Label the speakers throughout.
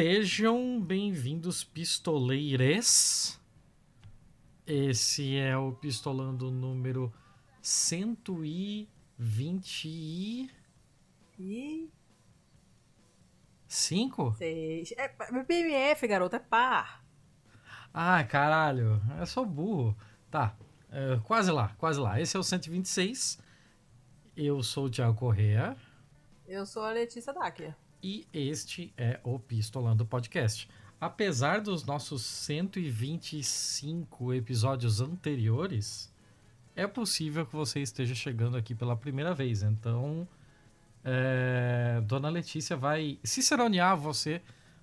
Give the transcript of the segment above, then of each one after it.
Speaker 1: Sejam bem-vindos, pistoleires. Esse é o Pistolando número 120 e...
Speaker 2: E...
Speaker 1: Cinco?
Speaker 2: Seis. É PMF, garoto, é par.
Speaker 1: Ah, caralho, eu sou burro. Tá, é, quase lá, quase lá. Esse é o 126. Eu sou o Thiago Correa.
Speaker 2: Eu sou a Letícia Dacker.
Speaker 1: E este é o Pistolando Podcast. Apesar dos nossos 125 episódios anteriores, é possível que você esteja chegando aqui pela primeira vez. Então, é, Dona Letícia vai ciceronear você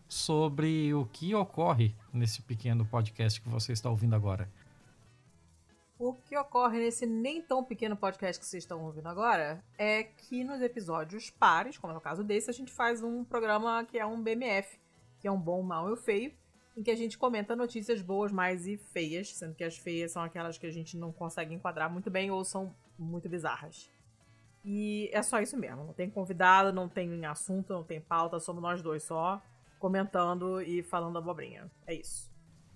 Speaker 1: sobre o que ocorre nesse pequeno podcast que você está ouvindo agora.
Speaker 2: O que ocorre nesse nem tão pequeno podcast que vocês estão ouvindo agora é que nos episódios pares, como é o caso desse, a gente faz um programa que é um BMF, que é um bom, mal e o feio, em que a gente comenta notícias boas, mais e feias, sendo que as feias são aquelas que a gente não consegue enquadrar muito bem ou são muito bizarras. E é só isso mesmo. Não tem convidado, não tem assunto, não tem pauta, somos nós dois só comentando e falando abobrinha. É isso.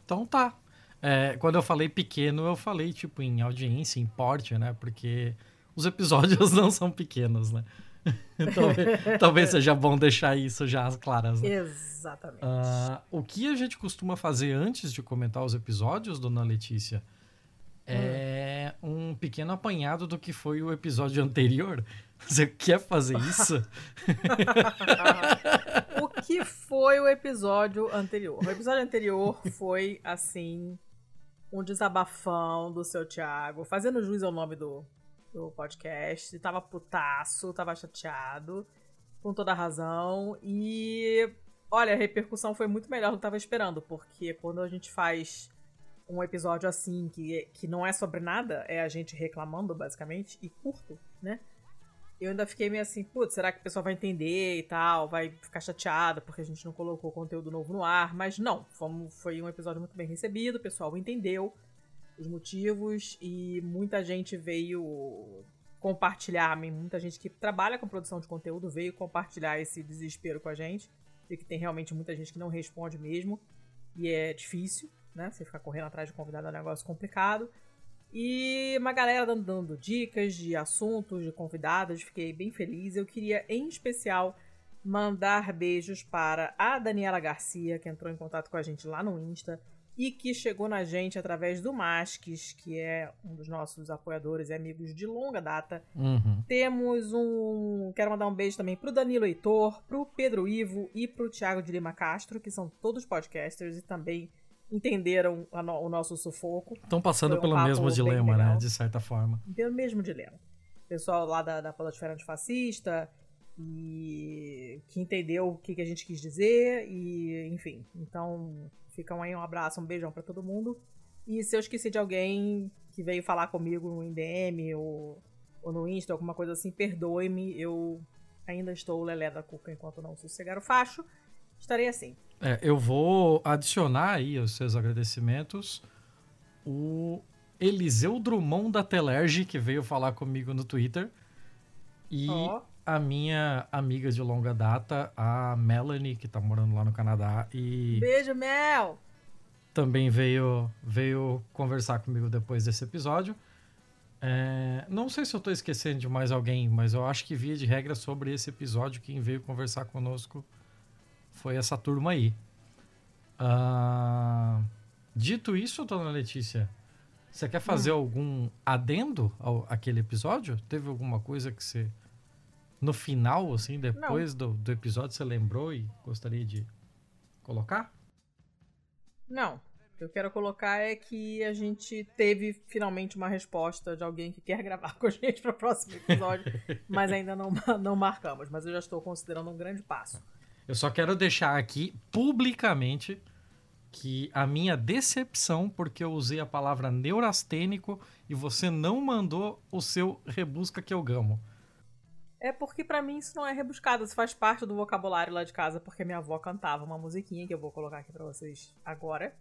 Speaker 1: Então tá. É, quando eu falei pequeno, eu falei tipo em audiência, em porte, né? Porque os episódios não são pequenos, né? talvez, talvez, seja bom deixar isso já às claras. Né?
Speaker 2: Exatamente.
Speaker 1: Uh, o que a gente costuma fazer antes de comentar os episódios, dona Letícia, é hum. um pequeno apanhado do que foi o episódio anterior. Você quer fazer isso?
Speaker 2: o que foi o episódio anterior? O episódio anterior foi assim um desabafão do seu Thiago, fazendo juiz ao nome do, do podcast. Tava putaço, tava chateado, com toda razão. E olha, a repercussão foi muito melhor do que eu tava esperando, porque quando a gente faz um episódio assim, que, que não é sobre nada, é a gente reclamando, basicamente, e curto, né? Eu ainda fiquei meio assim, putz, será que o pessoal vai entender e tal? Vai ficar chateado porque a gente não colocou conteúdo novo no ar? Mas não, foi um episódio muito bem recebido, o pessoal entendeu os motivos e muita gente veio compartilhar, muita gente que trabalha com produção de conteúdo veio compartilhar esse desespero com a gente. E que tem realmente muita gente que não responde mesmo. E é difícil né? Você ficar correndo atrás de convidado é um negócio complicado. E uma galera dando, dando dicas de assuntos, de convidados, fiquei bem feliz. Eu queria, em especial, mandar beijos para a Daniela Garcia, que entrou em contato com a gente lá no Insta e que chegou na gente através do Masques, que é um dos nossos apoiadores e amigos de longa data.
Speaker 1: Uhum.
Speaker 2: Temos um. Quero mandar um beijo também pro Danilo Heitor, pro Pedro Ivo e pro Thiago de Lima Castro, que são todos podcasters e também entenderam no, o nosso sufoco.
Speaker 1: Estão passando um pelo mesmo dilema, né? De certa forma.
Speaker 2: Pelo mesmo dilema. Pessoal lá da, da Podosfera Antifascista e que entendeu o que, que a gente quis dizer e enfim. Então, ficam aí um abraço, um beijão para todo mundo. E se eu esqueci de alguém que veio falar comigo no IDM ou, ou no Insta, alguma coisa assim, perdoe-me. Eu ainda estou lelé da cuca enquanto não sossegar o facho. Estarei assim.
Speaker 1: É, eu vou adicionar aí aos seus agradecimentos o Eliseu Drummond da Telerge, que veio falar comigo no Twitter. E oh. a minha amiga de longa data, a Melanie, que tá morando lá no Canadá. E
Speaker 2: Beijo, Mel!
Speaker 1: Também veio, veio conversar comigo depois desse episódio. É, não sei se eu tô esquecendo de mais alguém, mas eu acho que via de regra sobre esse episódio, quem veio conversar conosco foi essa turma aí. Uh, dito isso, dona Letícia, você quer fazer hum. algum adendo ao aquele episódio? Teve alguma coisa que você no final, assim, depois do, do episódio, você lembrou e gostaria de colocar?
Speaker 2: Não. O que eu quero colocar é que a gente teve finalmente uma resposta de alguém que quer gravar com a gente para o próximo episódio, mas ainda não, não marcamos. Mas eu já estou considerando um grande passo.
Speaker 1: Eu só quero deixar aqui publicamente que a minha decepção porque eu usei a palavra neurastênico e você não mandou o seu rebusca que eu gamo.
Speaker 2: É porque para mim isso não é rebuscado, isso faz parte do vocabulário lá de casa, porque minha avó cantava uma musiquinha que eu vou colocar aqui para vocês agora.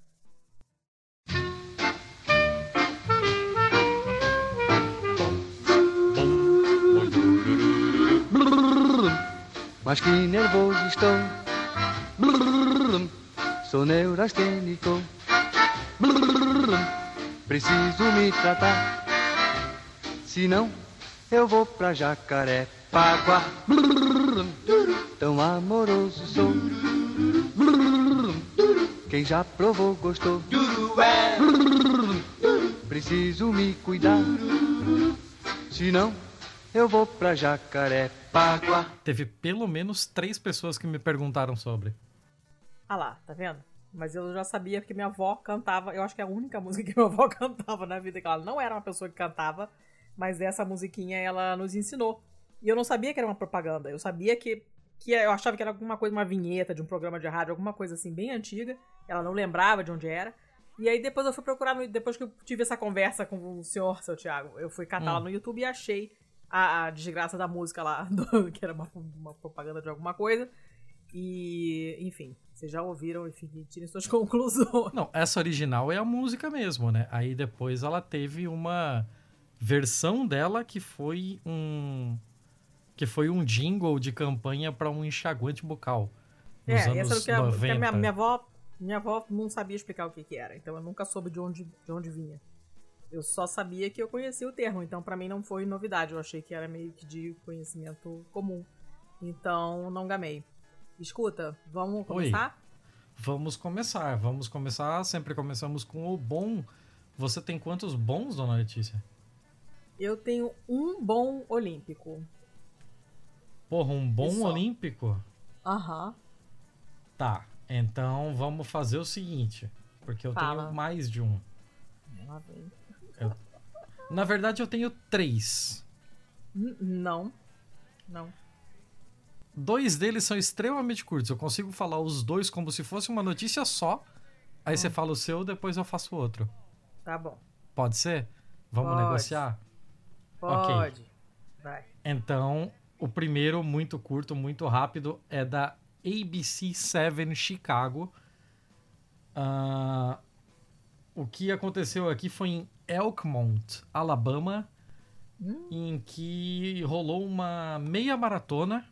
Speaker 3: Mas que nervoso estou. sou neurastênico. Preciso me tratar, senão eu vou pra Jacarepaguá. Tão amoroso sou. Quem já provou gostou. Preciso me cuidar, senão eu vou pra Jacarepaguá.
Speaker 1: Teve pelo menos três pessoas que me perguntaram sobre.
Speaker 2: Ah lá, tá vendo? Mas eu já sabia porque minha avó cantava. Eu acho que é a única música que minha avó cantava na vida. Que ela não era uma pessoa que cantava, mas essa musiquinha ela nos ensinou. E eu não sabia que era uma propaganda. Eu sabia que. que eu achava que era alguma coisa, uma vinheta de um programa de rádio, alguma coisa assim, bem antiga. Ela não lembrava de onde era. E aí depois eu fui procurar, no, depois que eu tive essa conversa com o senhor, seu Thiago, eu fui catar hum. lá no YouTube e achei a, a desgraça da música lá, do, que era uma, uma propaganda de alguma coisa. E, enfim, vocês já ouviram, enfim, tirem suas conclusões.
Speaker 1: Não, essa original é a música mesmo, né? Aí depois ela teve uma versão dela que foi um que foi um jingle de campanha para um enxaguante bucal.
Speaker 2: Nos é, anos essa que, 90. A, minha, minha avó minha avó não sabia explicar o que, que era, então eu nunca soube de onde, de onde vinha. Eu só sabia que eu conhecia o termo, então para mim não foi novidade. Eu achei que era meio que de conhecimento comum. Então não gamei. Escuta, vamos começar? Oi.
Speaker 1: Vamos começar, vamos começar. Sempre começamos com o bom. Você tem quantos bons, dona Letícia?
Speaker 2: Eu tenho um bom olímpico.
Speaker 1: Porra, um bom olímpico?
Speaker 2: Aham.
Speaker 1: Tá, então vamos fazer o seguinte, porque eu Fala. tenho mais de um. Eu... Na verdade, eu tenho três.
Speaker 2: não. Não.
Speaker 1: Dois deles são extremamente curtos. Eu consigo falar os dois como se fosse uma notícia só. Aí hum. você fala o seu, depois eu faço o outro.
Speaker 2: Tá bom.
Speaker 1: Pode ser? Vamos
Speaker 2: Pode.
Speaker 1: negociar?
Speaker 2: Pode. Okay. Vai.
Speaker 1: Então, o primeiro, muito curto, muito rápido, é da ABC7 Chicago. Uh, o que aconteceu aqui foi em Elkmont, Alabama, hum. em que rolou uma meia maratona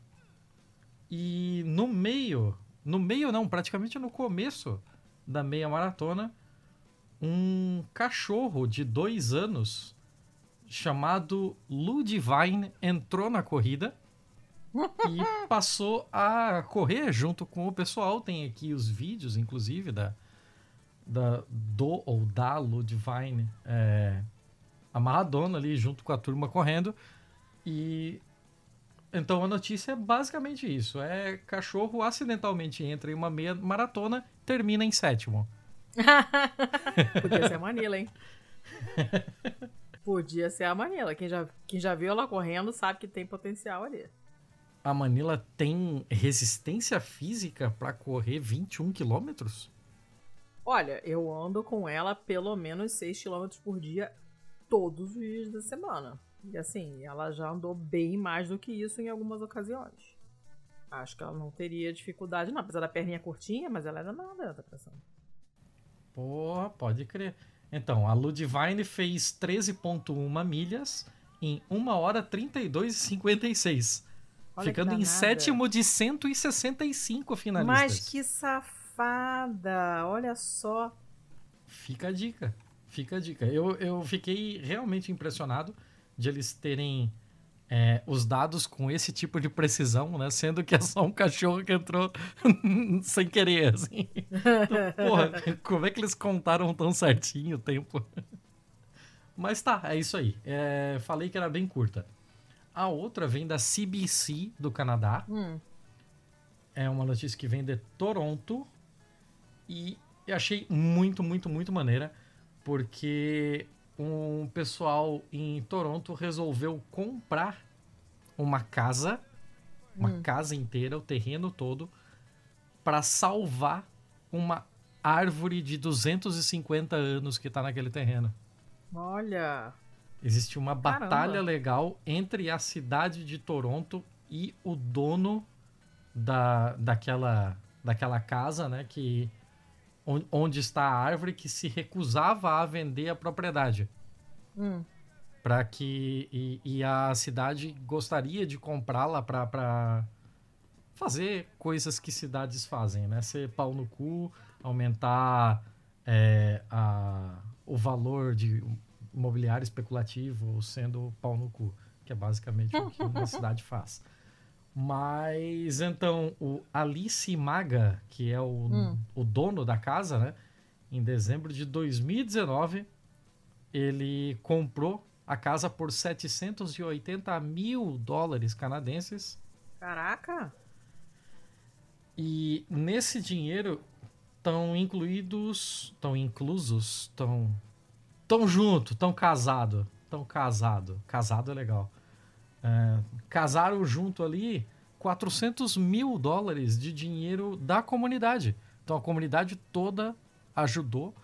Speaker 1: e no meio, no meio não, praticamente no começo da meia maratona, um cachorro de dois anos chamado Ludivine entrou na corrida e passou a correr junto com o pessoal. Tem aqui os vídeos, inclusive, da, da do ou da Ludivine é, amarradona ali junto com a turma correndo. E então a notícia é basicamente isso: é cachorro acidentalmente entra em uma meia maratona, termina em sétimo.
Speaker 2: Podia ser a Manila, hein? Podia ser a Manila. Quem já, quem já viu ela correndo sabe que tem potencial ali
Speaker 1: a Manila tem resistência física para correr 21 quilômetros?
Speaker 2: Olha, eu ando com ela pelo menos 6 quilômetros por dia todos os dias da semana. E assim, ela já andou bem mais do que isso em algumas ocasiões. Acho que ela não teria dificuldade, não. Apesar da perninha curtinha, mas ela é danada, tá pensando.
Speaker 1: Porra, pode crer. Então, a Ludivine fez 13,1 milhas em 1 hora 32 e 56. Olha ficando em sétimo de 165 finalistas.
Speaker 2: Mas que safada! Olha só.
Speaker 1: Fica a dica. Fica a dica. Eu, eu fiquei realmente impressionado de eles terem é, os dados com esse tipo de precisão, né? Sendo que é só um cachorro que entrou sem querer, assim. Então, porra, como é que eles contaram tão certinho o tempo? Mas tá, é isso aí. É, falei que era bem curta. A outra vem da CBC do Canadá. Hum. É uma notícia que vem de Toronto. E eu achei muito, muito, muito maneira. Porque um pessoal em Toronto resolveu comprar uma casa, uma hum. casa inteira, o terreno todo, para salvar uma árvore de 250 anos que está naquele terreno.
Speaker 2: Olha!
Speaker 1: Existe uma Caramba. batalha legal entre a cidade de Toronto e o dono da, daquela, daquela casa, né? Que, onde está a árvore que se recusava a vender a propriedade.
Speaker 2: Hum.
Speaker 1: Para que. E, e, a cidade gostaria de comprá-la para fazer coisas que cidades fazem, né? Ser pau no cu aumentar é, a, o valor de imobiliário especulativo sendo pau no cu, que é basicamente o que uma cidade faz. Mas então o Alice Maga, que é o, hum. o dono da casa, né? Em dezembro de 2019, ele comprou a casa por 780 mil dólares canadenses.
Speaker 2: Caraca!
Speaker 1: E nesse dinheiro estão incluídos, estão inclusos, estão tão junto, tão casado, tão casado. Casado é legal. É, casaram junto ali 400 mil dólares de dinheiro da comunidade. Então a comunidade toda ajudou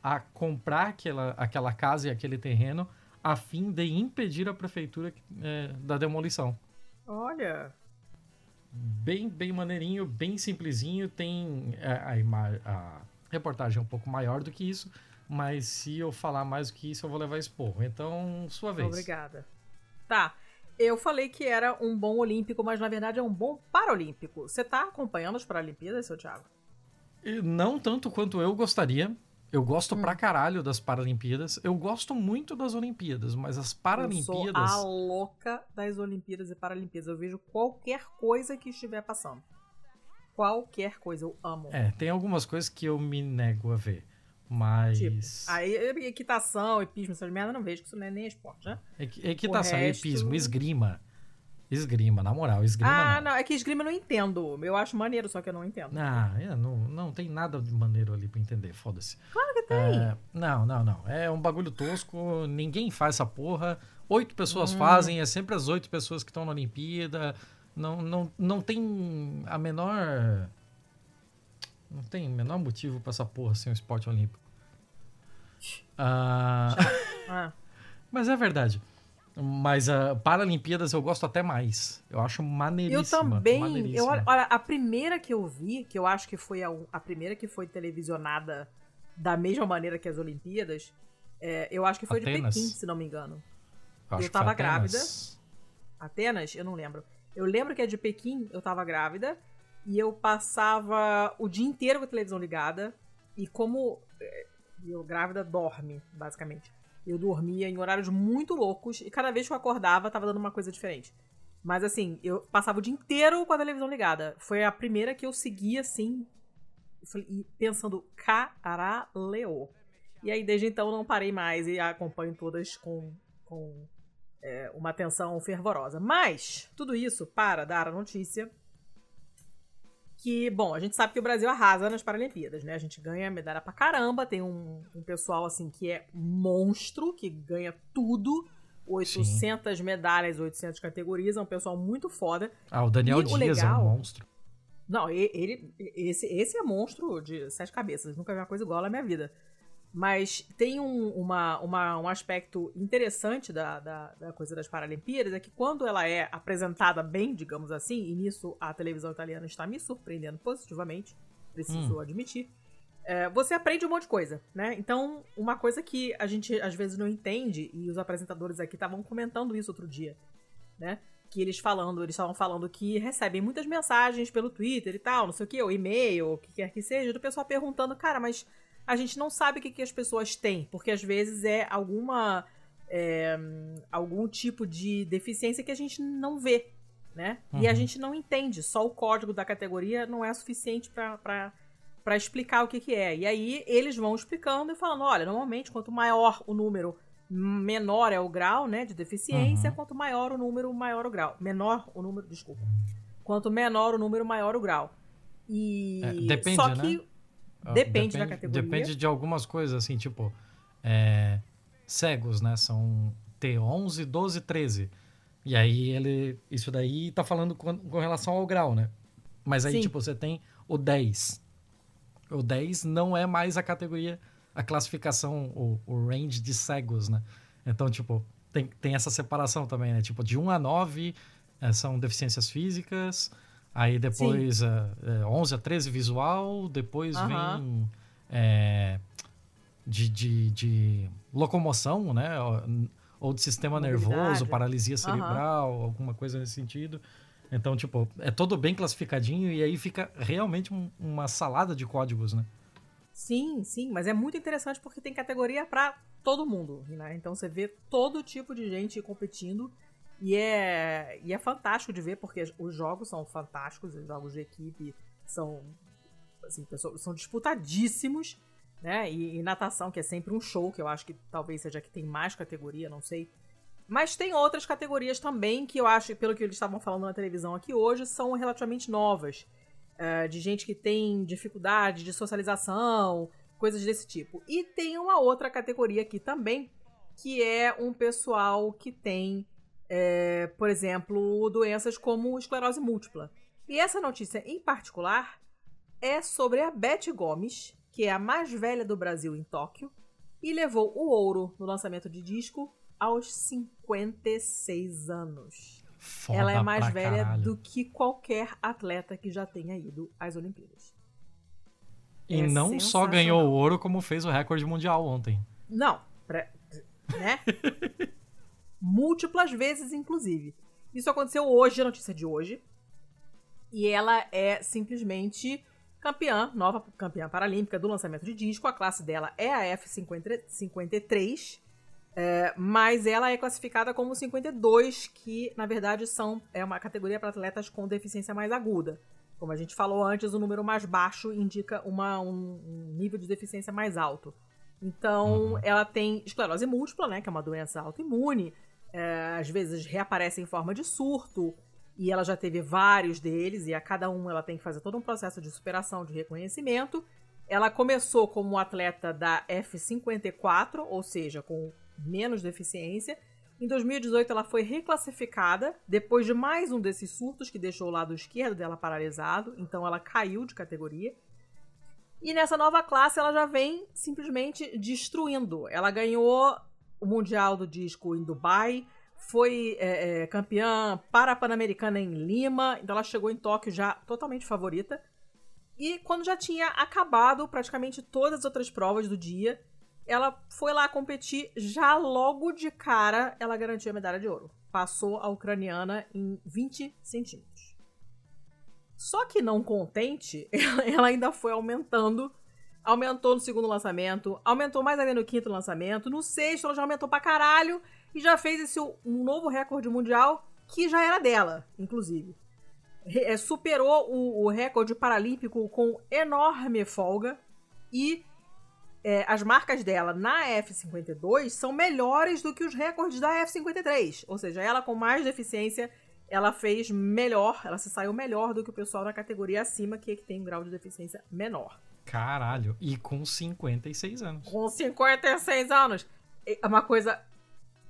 Speaker 1: a comprar aquela, aquela casa e aquele terreno a fim de impedir a prefeitura é, da demolição.
Speaker 2: Olha!
Speaker 1: Bem, bem maneirinho, bem simplesinho. Tem é, a, a, reportagem é um pouco maior do que isso, mas se eu falar mais do que isso, eu vou levar esporro. Então, sua vez.
Speaker 2: Obrigada. Tá. Eu falei que era um bom olímpico, mas na verdade é um bom paralímpico. Você tá acompanhando as Paralimpíadas, seu Thiago?
Speaker 1: Não tanto quanto eu gostaria. Eu gosto hum. pra caralho das Paralimpíadas. Eu gosto muito das Olimpíadas, mas as Paralimpíadas. Eu sou
Speaker 2: a louca das Olimpíadas e Paralimpíadas. Eu vejo qualquer coisa que estiver passando. Qualquer coisa, eu amo.
Speaker 1: É, tem algumas coisas que eu me nego a ver. Mas. Tipo,
Speaker 2: aí, equitação, epismo, essas merda, não vejo, que isso não é nem esporte, né?
Speaker 1: Equitação, resto... epismo, esgrima. Esgrima, na moral, esgrima.
Speaker 2: Ah,
Speaker 1: não.
Speaker 2: não, é que esgrima eu não entendo. Eu acho maneiro, só que eu não entendo.
Speaker 1: Ah, é, não, não tem nada de maneiro ali pra entender, foda-se.
Speaker 2: Claro que tem.
Speaker 1: É, não, não, não. É um bagulho tosco, ninguém faz essa porra. Oito pessoas hum. fazem, é sempre as oito pessoas que estão na Olimpíada. Não, não, não tem a menor. Não tem o menor motivo pra essa porra ser um esporte olímpico. Ah, ah. Mas é verdade. Mas a uh, Paralimpíadas eu gosto até mais. Eu acho maneiríssima.
Speaker 2: Eu também.
Speaker 1: Maneiríssima.
Speaker 2: Eu, olha, a primeira que eu vi, que eu acho que foi a, a primeira que foi televisionada da mesma maneira que as Olimpíadas, é, eu acho que foi Atenas. de Pequim, se não me engano. Eu, eu tava grávida. Atenas? Eu não lembro. Eu lembro que é de Pequim, eu tava grávida. E eu passava o dia inteiro com a televisão ligada. E como é, eu grávida dorme, basicamente. Eu dormia em horários muito loucos e cada vez que eu acordava tava dando uma coisa diferente. Mas assim, eu passava o dia inteiro com a televisão ligada. Foi a primeira que eu segui assim, pensando, caralho. E aí desde então não parei mais e acompanho todas com, com é, uma atenção fervorosa. Mas, tudo isso para dar a notícia que, bom, a gente sabe que o Brasil arrasa nas Paralimpíadas, né? A gente ganha medalha pra caramba, tem um, um pessoal, assim, que é monstro, que ganha tudo. 800 Sim. medalhas, 800 categorias, é um pessoal muito foda.
Speaker 1: Ah, o Daniel e Dias o legal, é um monstro.
Speaker 2: Não, ele, esse, esse é monstro de sete cabeças, nunca vi uma coisa igual na minha vida. Mas tem um, uma, uma, um aspecto interessante da, da, da, coisa das Paralimpíadas, é que quando ela é apresentada bem, digamos assim, e nisso a televisão italiana está me surpreendendo positivamente, preciso hum. admitir, é, você aprende um monte de coisa, né? Então, uma coisa que a gente às vezes não entende, e os apresentadores aqui estavam comentando isso outro dia, né? Que eles falando, eles estavam falando que recebem muitas mensagens pelo Twitter e tal, não sei o que, ou e-mail, o que quer que seja, do pessoal perguntando, cara, mas a gente não sabe o que, que as pessoas têm, porque às vezes é alguma. É, algum tipo de deficiência que a gente não vê, né? Uhum. E a uhum. gente não entende. Só o código da categoria não é suficiente para explicar o que, que é. E aí eles vão explicando e falando: olha, normalmente quanto maior o número, menor é o grau né, de deficiência, uhum. quanto maior o número, maior o grau. Menor o número, desculpa. Quanto menor o número, maior o grau. E
Speaker 1: é, depende, só que né?
Speaker 2: Depende, depende, da categoria.
Speaker 1: Depende de algumas coisas, assim, tipo, é, cegos, né? São T11, 12, 13. E aí ele. Isso daí tá falando com, com relação ao grau, né? Mas aí, Sim. tipo, você tem o 10. O 10 não é mais a categoria, a classificação, o, o range de cegos, né? Então, tipo, tem, tem essa separação também, né? Tipo, de 1 a 9 é, são deficiências físicas. Aí depois uh, uh, 11 a 13 visual, depois vem é, de, de, de, locomoção, né? Ou de sistema nervoso, paralisia cerebral, alguma coisa nesse sentido. Então, tipo, é todo bem classificadinho e aí fica realmente um, uma salada de códigos, né?
Speaker 2: Sim, sim, mas é muito interessante porque tem categoria para todo mundo, né? Então você vê todo tipo de gente competindo e é, e é fantástico de ver porque os jogos são fantásticos, os jogos de equipe são assim, são disputadíssimos, né? E, e, natação, que é sempre um show, que eu acho que talvez seja que tem mais categoria, não sei. Mas tem outras categorias também que eu acho, pelo que eles estavam falando na televisão aqui hoje, são relativamente novas. Uh, de gente que tem dificuldade de socialização, coisas desse tipo. E tem uma outra categoria aqui também, que é um pessoal que tem, é, por exemplo, doenças como esclerose múltipla. E essa notícia em particular é sobre a Beth Gomes, que é a mais velha do Brasil em Tóquio, e levou o ouro no lançamento de disco aos 56 anos. Foda Ela é mais velha
Speaker 1: caralho.
Speaker 2: do que qualquer atleta que já tenha ido às Olimpíadas.
Speaker 1: E é não só ganhou o ouro, como fez o recorde mundial ontem.
Speaker 2: Não, pra, né? Múltiplas vezes, inclusive. Isso aconteceu hoje, a notícia de hoje. E ela é simplesmente campeã, nova campeã paralímpica do lançamento de disco. A classe dela é a F53. É, mas ela é classificada como 52, que na verdade são é uma categoria para atletas com deficiência mais aguda. Como a gente falou antes, o número mais baixo indica uma, um, um nível de deficiência mais alto. Então, uhum. ela tem esclerose múltipla, né, que é uma doença autoimune. É, às vezes reaparece em forma de surto, e ela já teve vários deles, e a cada um ela tem que fazer todo um processo de superação, de reconhecimento. Ela começou como atleta da F54, ou seja, com menos deficiência. Em 2018, ela foi reclassificada depois de mais um desses surtos que deixou o lado esquerdo dela paralisado, então ela caiu de categoria. E nessa nova classe, ela já vem simplesmente destruindo. Ela ganhou o Mundial do Disco em Dubai, foi é, é, campeã para-pan-americana em Lima, então ela chegou em Tóquio já totalmente favorita. E quando já tinha acabado praticamente todas as outras provas do dia, ela foi lá competir, já logo de cara ela garantiu a medalha de ouro. Passou a ucraniana em 20 centímetros. Só que não contente, ela ainda foi aumentando. Aumentou no segundo lançamento, aumentou mais ainda no quinto lançamento, no sexto ela já aumentou pra caralho e já fez esse um novo recorde mundial que já era dela, inclusive. É, superou o, o recorde paralímpico com enorme folga e é, as marcas dela na F52 são melhores do que os recordes da F53. Ou seja, ela com mais deficiência, ela fez melhor, ela se saiu melhor do que o pessoal na categoria acima, que, é que tem um grau de deficiência menor.
Speaker 1: Caralho, e com 56 anos.
Speaker 2: Com 56 anos. É uma coisa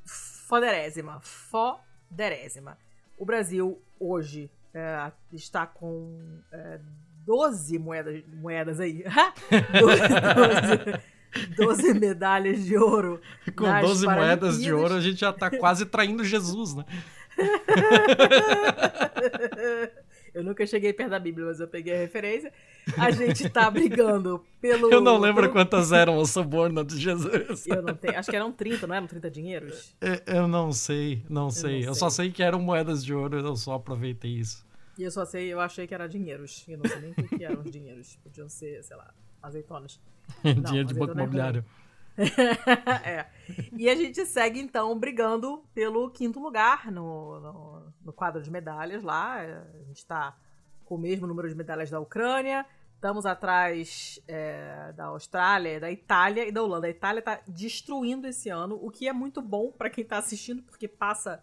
Speaker 2: foderésima. Foderésima. O Brasil hoje é, está com é, 12 moedas, moedas aí. 12, 12, medalhas de ouro.
Speaker 1: Com 12 moedas de ouro, a gente já tá quase traindo Jesus, né?
Speaker 2: eu nunca cheguei perto da Bíblia, mas eu peguei a referência. A gente tá brigando pelo.
Speaker 1: Eu não lembro pelo... quantas eram o suborno de Jesus.
Speaker 2: Eu não tenho. Acho que eram 30, não eram 30 dinheiros?
Speaker 1: Eu não sei, não sei. Eu, não sei. eu só sei que eram moedas de ouro, eu só aproveitei isso.
Speaker 2: E eu só sei, eu achei que era dinheiros. Eu não sei nem o que, eram os dinheiros. Podiam ser, sei lá, azeitonas.
Speaker 1: Dinheiro de banco é imobiliário.
Speaker 2: é. E a gente segue, então, brigando pelo quinto lugar no, no, no quadro de medalhas lá. A gente está com o mesmo número de medalhas da Ucrânia. Estamos atrás é, da Austrália, da Itália e da Holanda. A Itália está destruindo esse ano, o que é muito bom para quem está assistindo, porque passa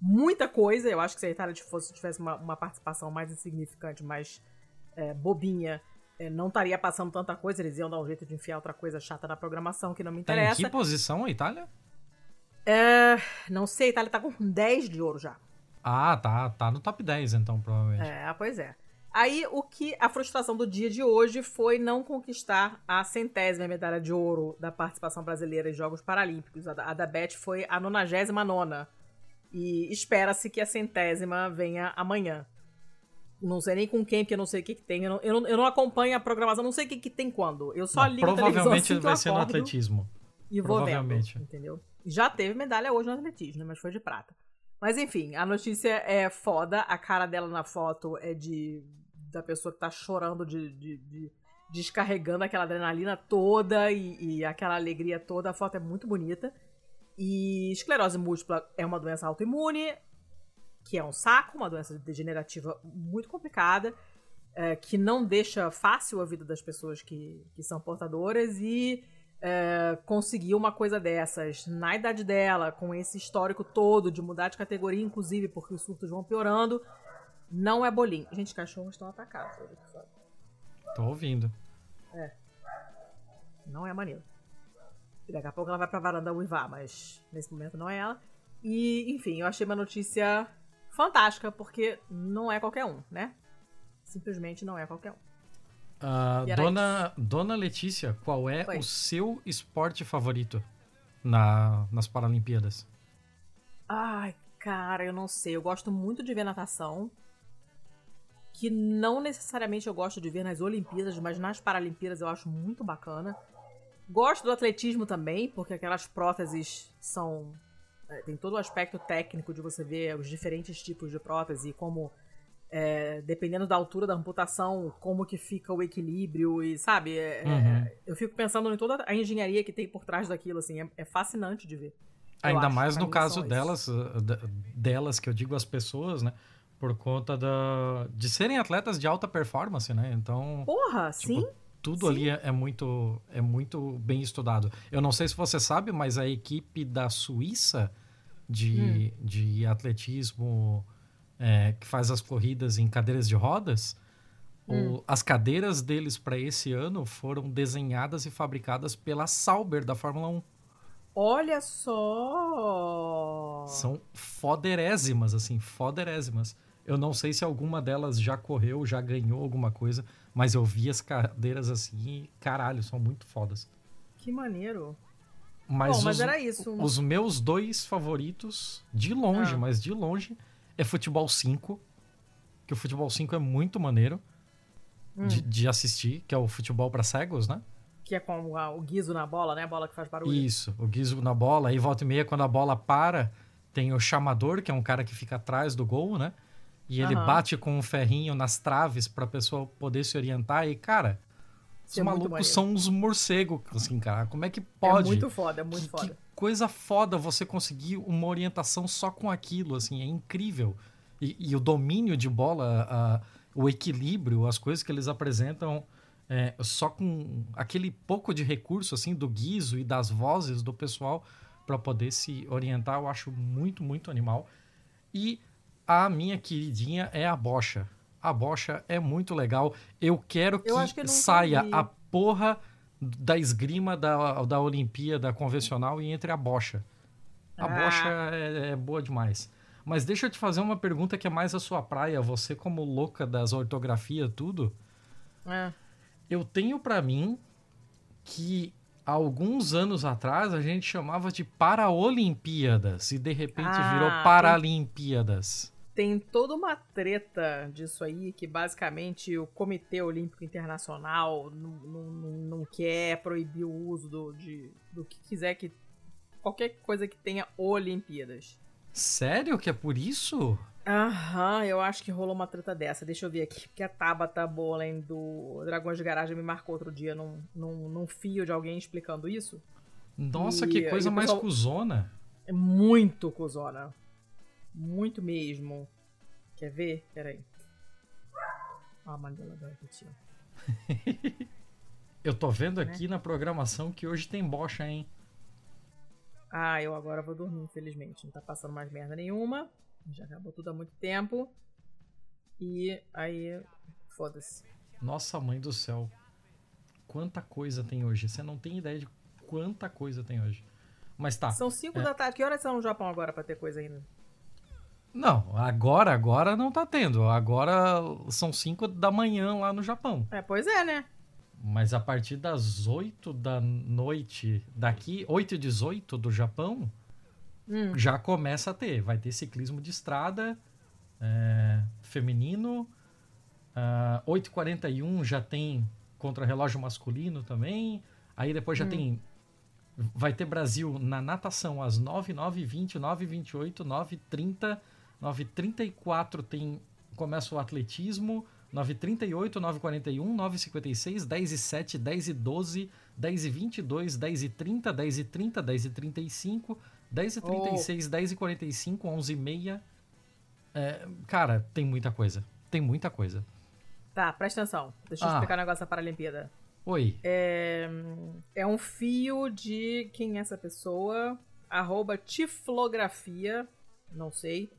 Speaker 2: muita coisa. Eu acho que se a Itália fosse, tivesse uma, uma participação mais insignificante, mais é, bobinha, é, não estaria passando tanta coisa. Eles iam dar um jeito de enfiar outra coisa chata na programação que não me interessa.
Speaker 1: Tá em que posição a Itália?
Speaker 2: Não sei, a Itália tá com 10 de ouro já.
Speaker 1: Ah, tá, tá no top 10 então, provavelmente.
Speaker 2: É, pois é. Aí o que a frustração do dia de hoje foi não conquistar a centésima medalha de ouro da participação brasileira em Jogos Paralímpicos. A da, a da Beth foi a 99 nona. E espera-se que a centésima venha amanhã. Não sei nem com quem, porque eu não sei o que, que tem. Eu não, eu não, eu não acompanho a programação, não sei o que, que tem quando. Eu só não, ligo
Speaker 1: Provavelmente
Speaker 2: assim
Speaker 1: vai ser no atletismo.
Speaker 2: E vou vendo, entendeu? Já teve medalha hoje no atletismo, né, mas foi de prata. Mas enfim, a notícia é foda. A cara dela na foto é de da pessoa que tá chorando de, de, de descarregando aquela adrenalina toda e, e, aquela alegria toda. A foto é muito bonita. E esclerose múltipla é uma doença autoimune, que é um saco, uma doença degenerativa muito complicada, é, que não deixa fácil a vida das pessoas que, que são portadoras e é, conseguir uma coisa dessas na idade dela, com esse histórico todo de mudar de categoria, inclusive porque os surtos vão piorando, não é bolinho. Gente, cachorros estão atacados.
Speaker 1: Tô ouvindo.
Speaker 2: É. Não é maneiro. E daqui a pouco ela vai pra varanda uivar, mas nesse momento não é ela. E, enfim, eu achei uma notícia fantástica, porque não é qualquer um, né? Simplesmente não é qualquer um.
Speaker 1: Uh, dona, dona Letícia, qual é o seu esporte favorito na, nas Paralimpíadas?
Speaker 2: Ai, cara, eu não sei. Eu gosto muito de ver natação que não necessariamente eu gosto de ver nas Olimpíadas, mas nas Paralimpíadas eu acho muito bacana. Gosto do atletismo também, porque aquelas próteses são. É, tem todo o aspecto técnico de você ver os diferentes tipos de prótese e como. É, dependendo da altura da amputação, como que fica o equilíbrio e, sabe? É, é uhum. eu fico pensando em toda a engenharia que tem por trás daquilo, assim, é, é fascinante de ver.
Speaker 1: Ainda acho, mais no caso delas, delas, que eu digo as pessoas, né? por conta da, de serem atletas de alta performance, né? Então.
Speaker 2: Porra, tipo, sim.
Speaker 1: Tudo
Speaker 2: sim.
Speaker 1: ali é, é, muito, é muito bem estudado. Eu não sei se você sabe, mas a equipe da Suíça de, hum. de atletismo é, que faz as corridas em cadeiras de rodas, hum. o, as cadeiras deles para esse ano foram desenhadas e fabricadas pela Sauber da Fórmula 1.
Speaker 2: Olha só!
Speaker 1: São foderésimas, assim, foderésimas. Eu não sei se alguma delas já correu, já ganhou alguma coisa, mas eu vi as cadeiras assim e, caralho, são muito fodas.
Speaker 2: Que maneiro.
Speaker 1: Mas, Bom, os, mas era isso. Os meus dois favoritos, de longe, ah. mas de longe, é Futebol 5. Que o Futebol 5 é muito maneiro hum. de, de, assistir, que é o futebol para cegos, né?
Speaker 2: Que é com o guizo na bola, né? A bola que faz barulho.
Speaker 1: Isso, o guizo na bola. Aí volta e meia, quando a bola para, tem o chamador, que é um cara que fica atrás do gol, né? E ele uhum. bate com um ferrinho nas traves pra pessoa poder se orientar. E, cara, os é malucos são uns morcegos, assim, cara. Como é que pode?
Speaker 2: É muito foda, é muito
Speaker 1: que,
Speaker 2: foda.
Speaker 1: Coisa foda você conseguir uma orientação só com aquilo, assim, é incrível. E, e o domínio de bola, a, o equilíbrio, as coisas que eles apresentam é, só com aquele pouco de recurso, assim, do guiso e das vozes do pessoal para poder se orientar, eu acho muito, muito animal. E a minha queridinha é a Bocha. A Bocha é muito legal. Eu quero que, eu que saia a porra da esgrima da, da Olimpíada convencional e entre a Bocha. A ah. Bocha é, é boa demais. Mas deixa eu te fazer uma pergunta que é mais a sua praia. Você, como louca das ortografias, tudo. É. Eu tenho para mim que alguns anos atrás a gente chamava de Paraolimpíadas e de repente ah, virou Paralimpíadas
Speaker 2: tem toda uma treta disso aí, que basicamente o Comitê Olímpico Internacional não, não, não quer proibir o uso do, de, do que quiser que. qualquer coisa que tenha Olimpíadas.
Speaker 1: Sério que é por isso?
Speaker 2: Aham, eu acho que rolou uma treta dessa. Deixa eu ver aqui, porque a Tabata Bolen do Dragões de Garagem me marcou outro dia num, num, num fio de alguém explicando isso.
Speaker 1: Nossa, e, que coisa mais pessoal... cuzona.
Speaker 2: É muito cuzona. Muito mesmo. Quer ver? Peraí. Ó, a Mandela vai repetir.
Speaker 1: eu tô vendo aqui né? na programação que hoje tem bocha, hein?
Speaker 2: Ah, eu agora vou dormir, infelizmente. Não tá passando mais merda nenhuma. Já acabou tudo há muito tempo. E aí, foda-se.
Speaker 1: Nossa mãe do céu. Quanta coisa tem hoje. Você não tem ideia de quanta coisa tem hoje. Mas tá.
Speaker 2: São 5 é... da tarde. Que horas são no Japão agora pra ter coisa ainda?
Speaker 1: Não, agora, agora não tá tendo. Agora são 5 da manhã lá no Japão.
Speaker 2: É, pois é, né?
Speaker 1: Mas a partir das 8 da noite daqui, 8 e 18 do Japão, hum. já começa a ter. Vai ter ciclismo de estrada é, feminino. Uh, 8h41 já tem contra-relógio masculino também. Aí depois já hum. tem. Vai ter Brasil na natação às 9, 9 20 9 28 9 30 9h34 tem, começa o atletismo, 938, 941, 956, 10 e 7, 10 e 12, 10 e 22, 10 e 30, 10 e 30, 10 e 35, 10 e 36, oh. 10 e 45, 11 e meia. É, cara, tem muita coisa. Tem muita coisa.
Speaker 2: Tá, presta atenção. Deixa eu ah. explicar o um negócio da Paralimpíada.
Speaker 1: Oi.
Speaker 2: É, é um fio de quem é essa pessoa? Arroba tiflografia. Não sei.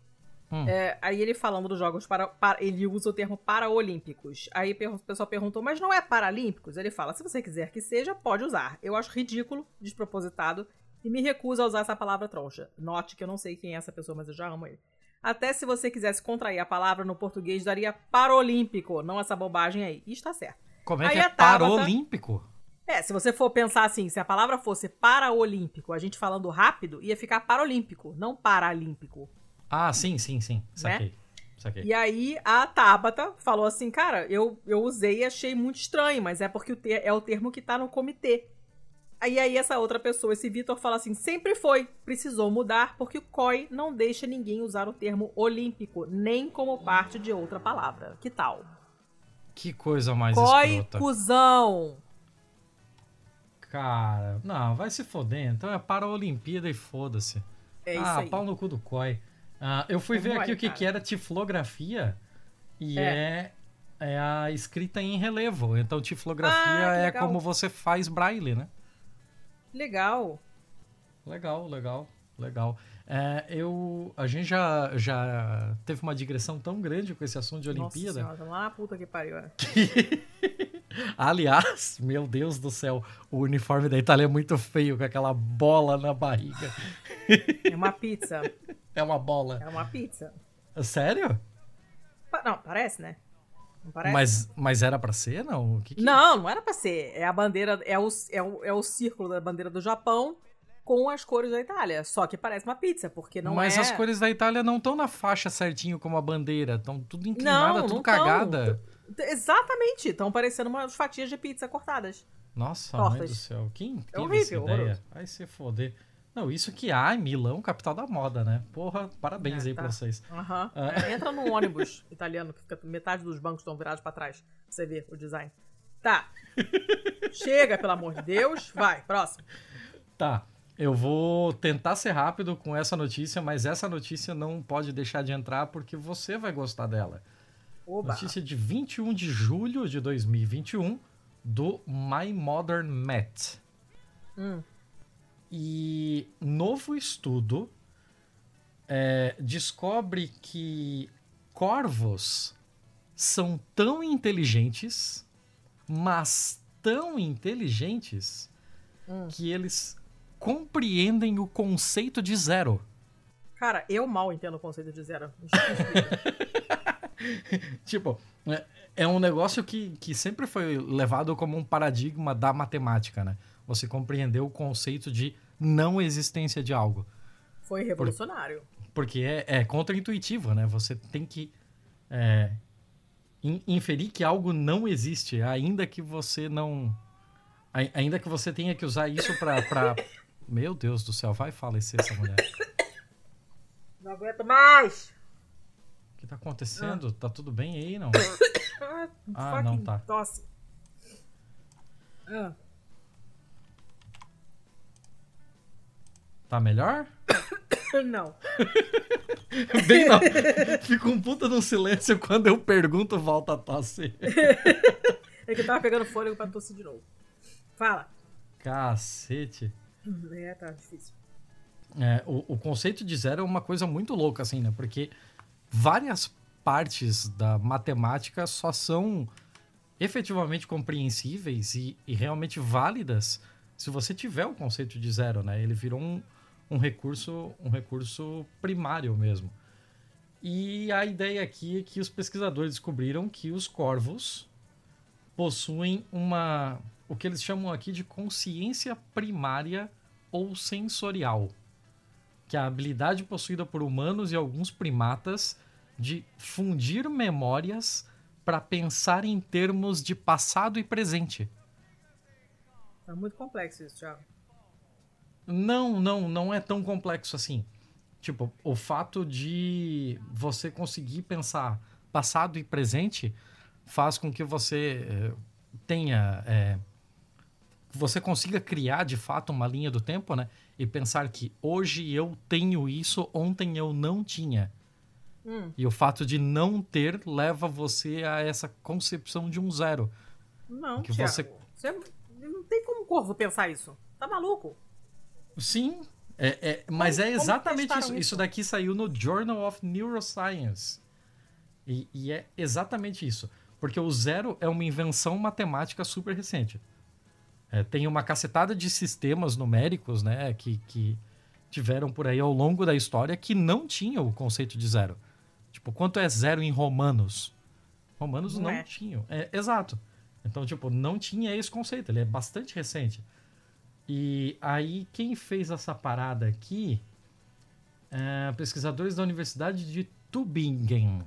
Speaker 2: Hum. É, aí ele falando dos jogos para, para, ele usa o termo paraolímpicos. Aí o pessoal perguntou, mas não é paralímpicos? Ele fala, se você quiser que seja, pode usar. Eu acho ridículo, despropositado e me recuso a usar essa palavra troncha. Note que eu não sei quem é essa pessoa, mas eu já amo ele. Até se você quisesse contrair a palavra no português, daria parolímpico, não essa bobagem aí. E está certo.
Speaker 1: Como é aí que é parolímpico?
Speaker 2: É, se você for pensar assim, se a palavra fosse paraolímpico, a gente falando rápido, ia ficar paralímpico, não paralímpico.
Speaker 1: Ah, sim, sim, sim. Saquei. Né? Saquei.
Speaker 2: E aí a Tabata falou assim, cara, eu, eu usei e achei muito estranho, mas é porque o ter, é o termo que tá no comitê. Aí aí essa outra pessoa, esse Vitor, fala assim, sempre foi, precisou mudar porque o COI não deixa ninguém usar o termo olímpico, nem como parte de outra palavra. Que tal?
Speaker 1: Que coisa mais
Speaker 2: COI, escrota. cuzão!
Speaker 1: Cara, não, vai se foder. Então é para a Olimpíada e foda-se. É isso ah, aí. pau no cu do COI. Ah, eu fui ver aqui o que, que era tiflografia e é. é. é a escrita em relevo. Então, tiflografia ah, é como você faz braille, né?
Speaker 2: Legal.
Speaker 1: Legal, legal, legal. É, eu, a gente já, já teve uma digressão tão grande com esse assunto de Olimpíada.
Speaker 2: Nossa senhora, lá na puta que pariu. É.
Speaker 1: Aliás, meu Deus do céu, o uniforme da Itália é muito feio, com aquela bola na barriga.
Speaker 2: É uma pizza.
Speaker 1: É uma bola.
Speaker 2: É uma pizza.
Speaker 1: Sério?
Speaker 2: Não, parece, né? Não parece?
Speaker 1: Mas, mas era para ser, não?
Speaker 2: Que que... Não, não era para ser. É a bandeira, é o, é, o, é o círculo da bandeira do Japão com as cores da Itália. Só que parece uma pizza, porque não
Speaker 1: mas
Speaker 2: é...
Speaker 1: as cores da Itália não estão na faixa certinho como a bandeira. Estão tudo inclinada, não, tudo não cagada.
Speaker 2: Tão. Exatamente. Estão parecendo umas fatias de pizza cortadas.
Speaker 1: Nossa, mãe do céu. Quem teve é horrível, essa ideia? Vai se foder. Não, isso que há, Milão, capital da moda, né? Porra, parabéns é, aí tá. pra vocês.
Speaker 2: Uhum. É. Entra num ônibus italiano que fica metade dos bancos estão virados para trás. Pra você ver o design. Tá. Chega, pelo amor de Deus. Vai, próximo.
Speaker 1: Tá. Eu vou tentar ser rápido com essa notícia, mas essa notícia não pode deixar de entrar porque você vai gostar dela. Oba. Notícia de 21 de julho de 2021 do My Modern Met. Hum. E novo estudo é, descobre que corvos são tão inteligentes, mas tão inteligentes, hum. que eles compreendem o conceito de zero.
Speaker 2: Cara, eu mal entendo o conceito de zero.
Speaker 1: tipo, é, é um negócio que, que sempre foi levado como um paradigma da matemática, né? Você compreendeu o conceito de não existência de algo.
Speaker 2: Foi revolucionário.
Speaker 1: Por, porque é, é contra-intuitivo, né? Você tem que é, in, inferir que algo não existe, ainda que você não. Ainda que você tenha que usar isso pra. Meu Deus do céu, vai falecer essa mulher.
Speaker 2: Não aguento mais!
Speaker 1: O que tá acontecendo? Ah. Tá tudo bem aí, não? ah, não tá.
Speaker 2: Tosse. Ah.
Speaker 1: Tá melhor?
Speaker 2: Não.
Speaker 1: Bem não. Fica um puta no silêncio quando eu pergunto, volta a tosse.
Speaker 2: é que eu tava pegando fôlego pra tossir de novo. Fala.
Speaker 1: Cacete.
Speaker 2: É, tá difícil.
Speaker 1: É, o, o conceito de zero é uma coisa muito louca, assim, né? Porque várias partes da matemática só são efetivamente compreensíveis e, e realmente válidas se você tiver o conceito de zero, né? Ele virou um, um recurso, um recurso primário mesmo. E a ideia aqui é que os pesquisadores descobriram que os corvos possuem uma o que eles chamam aqui de consciência primária ou sensorial, que é a habilidade possuída por humanos e alguns primatas de fundir memórias para pensar em termos de passado e presente.
Speaker 2: É muito complexo isso, Thiago.
Speaker 1: Não, não, não é tão complexo assim. Tipo, o fato de você conseguir pensar passado e presente faz com que você é, tenha. É, você consiga criar de fato uma linha do tempo, né? E pensar que hoje eu tenho isso, ontem eu não tinha. Hum. E o fato de não ter leva você a essa concepção de um zero.
Speaker 2: Não, que Thiago, você... você não tem como corvo pensar isso. Tá maluco?
Speaker 1: Sim, é, é, mas como, é exatamente isso. isso. Isso daqui saiu no Journal of Neuroscience. E, e, é exatamente isso. Porque o zero é uma invenção matemática super recente. É, tem uma cacetada de sistemas numéricos né, que, que tiveram por aí ao longo da história que não tinham o conceito de zero. Tipo, quanto é zero em romanos? Romanos não, não é. tinham. É, exato. Então, tipo, não tinha esse conceito. Ele é bastante recente. E aí, quem fez essa parada aqui? É, pesquisadores da Universidade de Tübingen.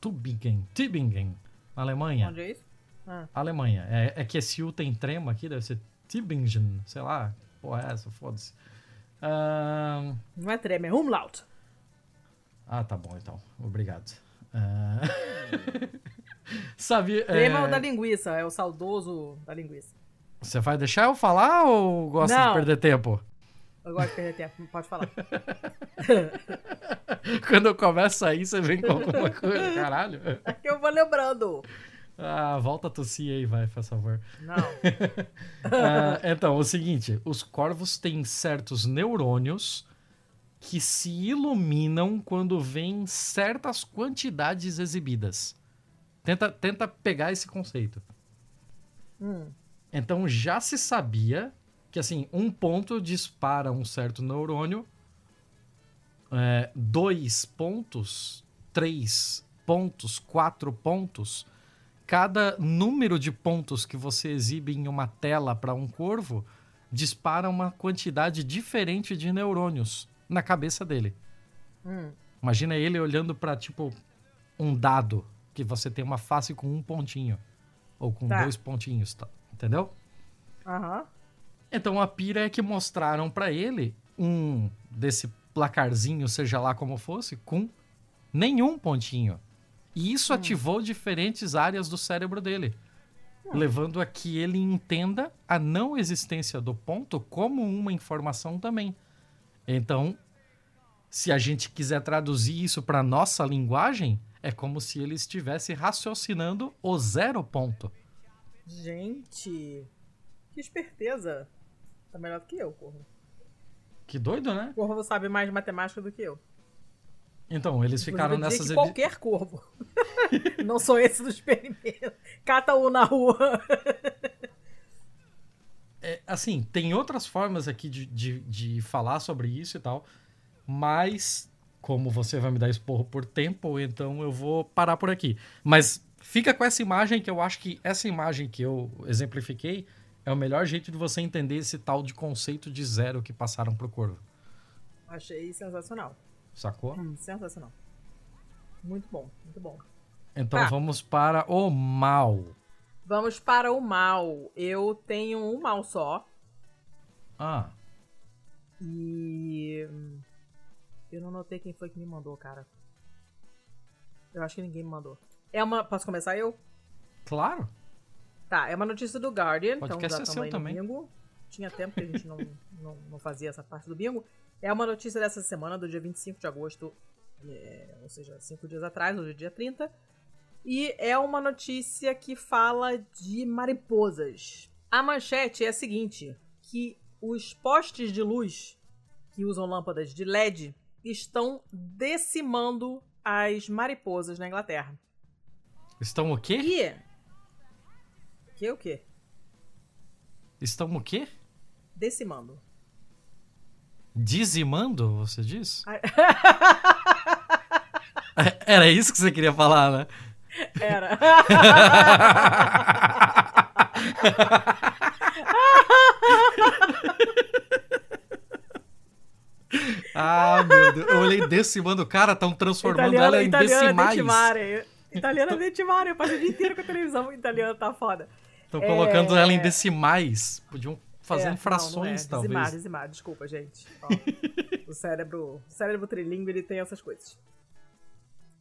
Speaker 1: Tübingen. Tübingen, na Alemanha.
Speaker 2: Onde é isso?
Speaker 1: Ah. Alemanha. É, é, que esse U tem trema aqui, deve ser Tübingen, sei lá. Porra, é essa, foda-se.
Speaker 2: Uh... Não é trema, é umlaut.
Speaker 1: Ah, tá bom então. Obrigado. Uh... Sabe.
Speaker 2: Trema é... o da linguiça, é o saudoso da linguiça.
Speaker 1: Você vai deixar eu falar ou gosta Não. de perder tempo?
Speaker 2: Eu gosto de perder tempo, pode falar.
Speaker 1: Quando eu começo aí, você vem com alguma coisa, caralho.
Speaker 2: É que eu vou lembrando.
Speaker 1: Ah, volta a tossir aí, vai, faz favor.
Speaker 2: Não.
Speaker 1: ah, então, o seguinte: os corvos têm certos neurônios que se iluminam quando vêm certas quantidades exibidas. Tenta, tenta pegar esse conceito.
Speaker 2: Hum.
Speaker 1: Então já se sabia que assim um ponto dispara um certo neurônio, é, dois pontos, três pontos, quatro pontos. Cada número de pontos que você exibe em uma tela para um corvo dispara uma quantidade diferente de neurônios na cabeça dele.
Speaker 2: Hum.
Speaker 1: Imagina ele olhando para tipo um dado que você tem uma face com um pontinho ou com tá. dois pontinhos, tá? entendeu?
Speaker 2: Uhum.
Speaker 1: Então a pira é que mostraram para ele um desse placarzinho, seja lá como fosse, com nenhum pontinho. E isso hum. ativou diferentes áreas do cérebro dele, hum. levando a que ele entenda a não existência do ponto como uma informação também. Então, se a gente quiser traduzir isso para nossa linguagem, é como se ele estivesse raciocinando o zero ponto.
Speaker 2: Gente, que esperteza. Tá melhor do que eu, Corvo.
Speaker 1: Que doido, né?
Speaker 2: Corvo sabe mais de matemática do que eu.
Speaker 1: Então, eles Inclusive, ficaram nessas...
Speaker 2: qualquer corvo. Não sou esse do experimento. Cata um na rua.
Speaker 1: é, assim, tem outras formas aqui de, de, de falar sobre isso e tal, mas como você vai me dar esporro por tempo, então eu vou parar por aqui. Mas fica com essa imagem que eu acho que essa imagem que eu exemplifiquei é o melhor jeito de você entender esse tal de conceito de zero que passaram pro corvo.
Speaker 2: Achei sensacional.
Speaker 1: Sacou?
Speaker 2: Hum, sensacional. Muito bom, muito bom.
Speaker 1: Então tá. vamos para o mal.
Speaker 2: Vamos para o mal. Eu tenho um mal só.
Speaker 1: Ah.
Speaker 2: E. Eu não notei quem foi que me mandou, cara. Eu acho que ninguém me mandou. É uma. Posso começar eu?
Speaker 1: Claro.
Speaker 2: Tá, é uma notícia do Guardian.
Speaker 1: Podcast então já é seu também.
Speaker 2: Bingo. Tinha tempo que a gente não, não, não, fazia essa parte do bingo. É uma notícia dessa semana, do dia 25 de agosto, é, ou seja, cinco dias atrás, hoje é dia 30. E é uma notícia que fala de mariposas. A manchete é a seguinte: que os postes de luz que usam lâmpadas de LED estão decimando as mariposas na Inglaterra.
Speaker 1: Estão o quê?
Speaker 2: O que o quê?
Speaker 1: Estão o quê?
Speaker 2: Decimando.
Speaker 1: Dizimando, você diz? Era isso que você queria falar, né?
Speaker 2: Era.
Speaker 1: ah, meu Deus. Eu olhei decimando. Cara, estão transformando italiano, ela em decimais.
Speaker 2: Detimare. Italiana detimare. Eu passei o dia inteiro com a televisão italiana, tá foda.
Speaker 1: Estão é... colocando ela em decimais. Podiam fazer é, frações, não, não é. talvez.
Speaker 2: Dizimar, dizimar. Desculpa, gente. Ó, o cérebro, o cérebro trilingue, ele tem essas coisas.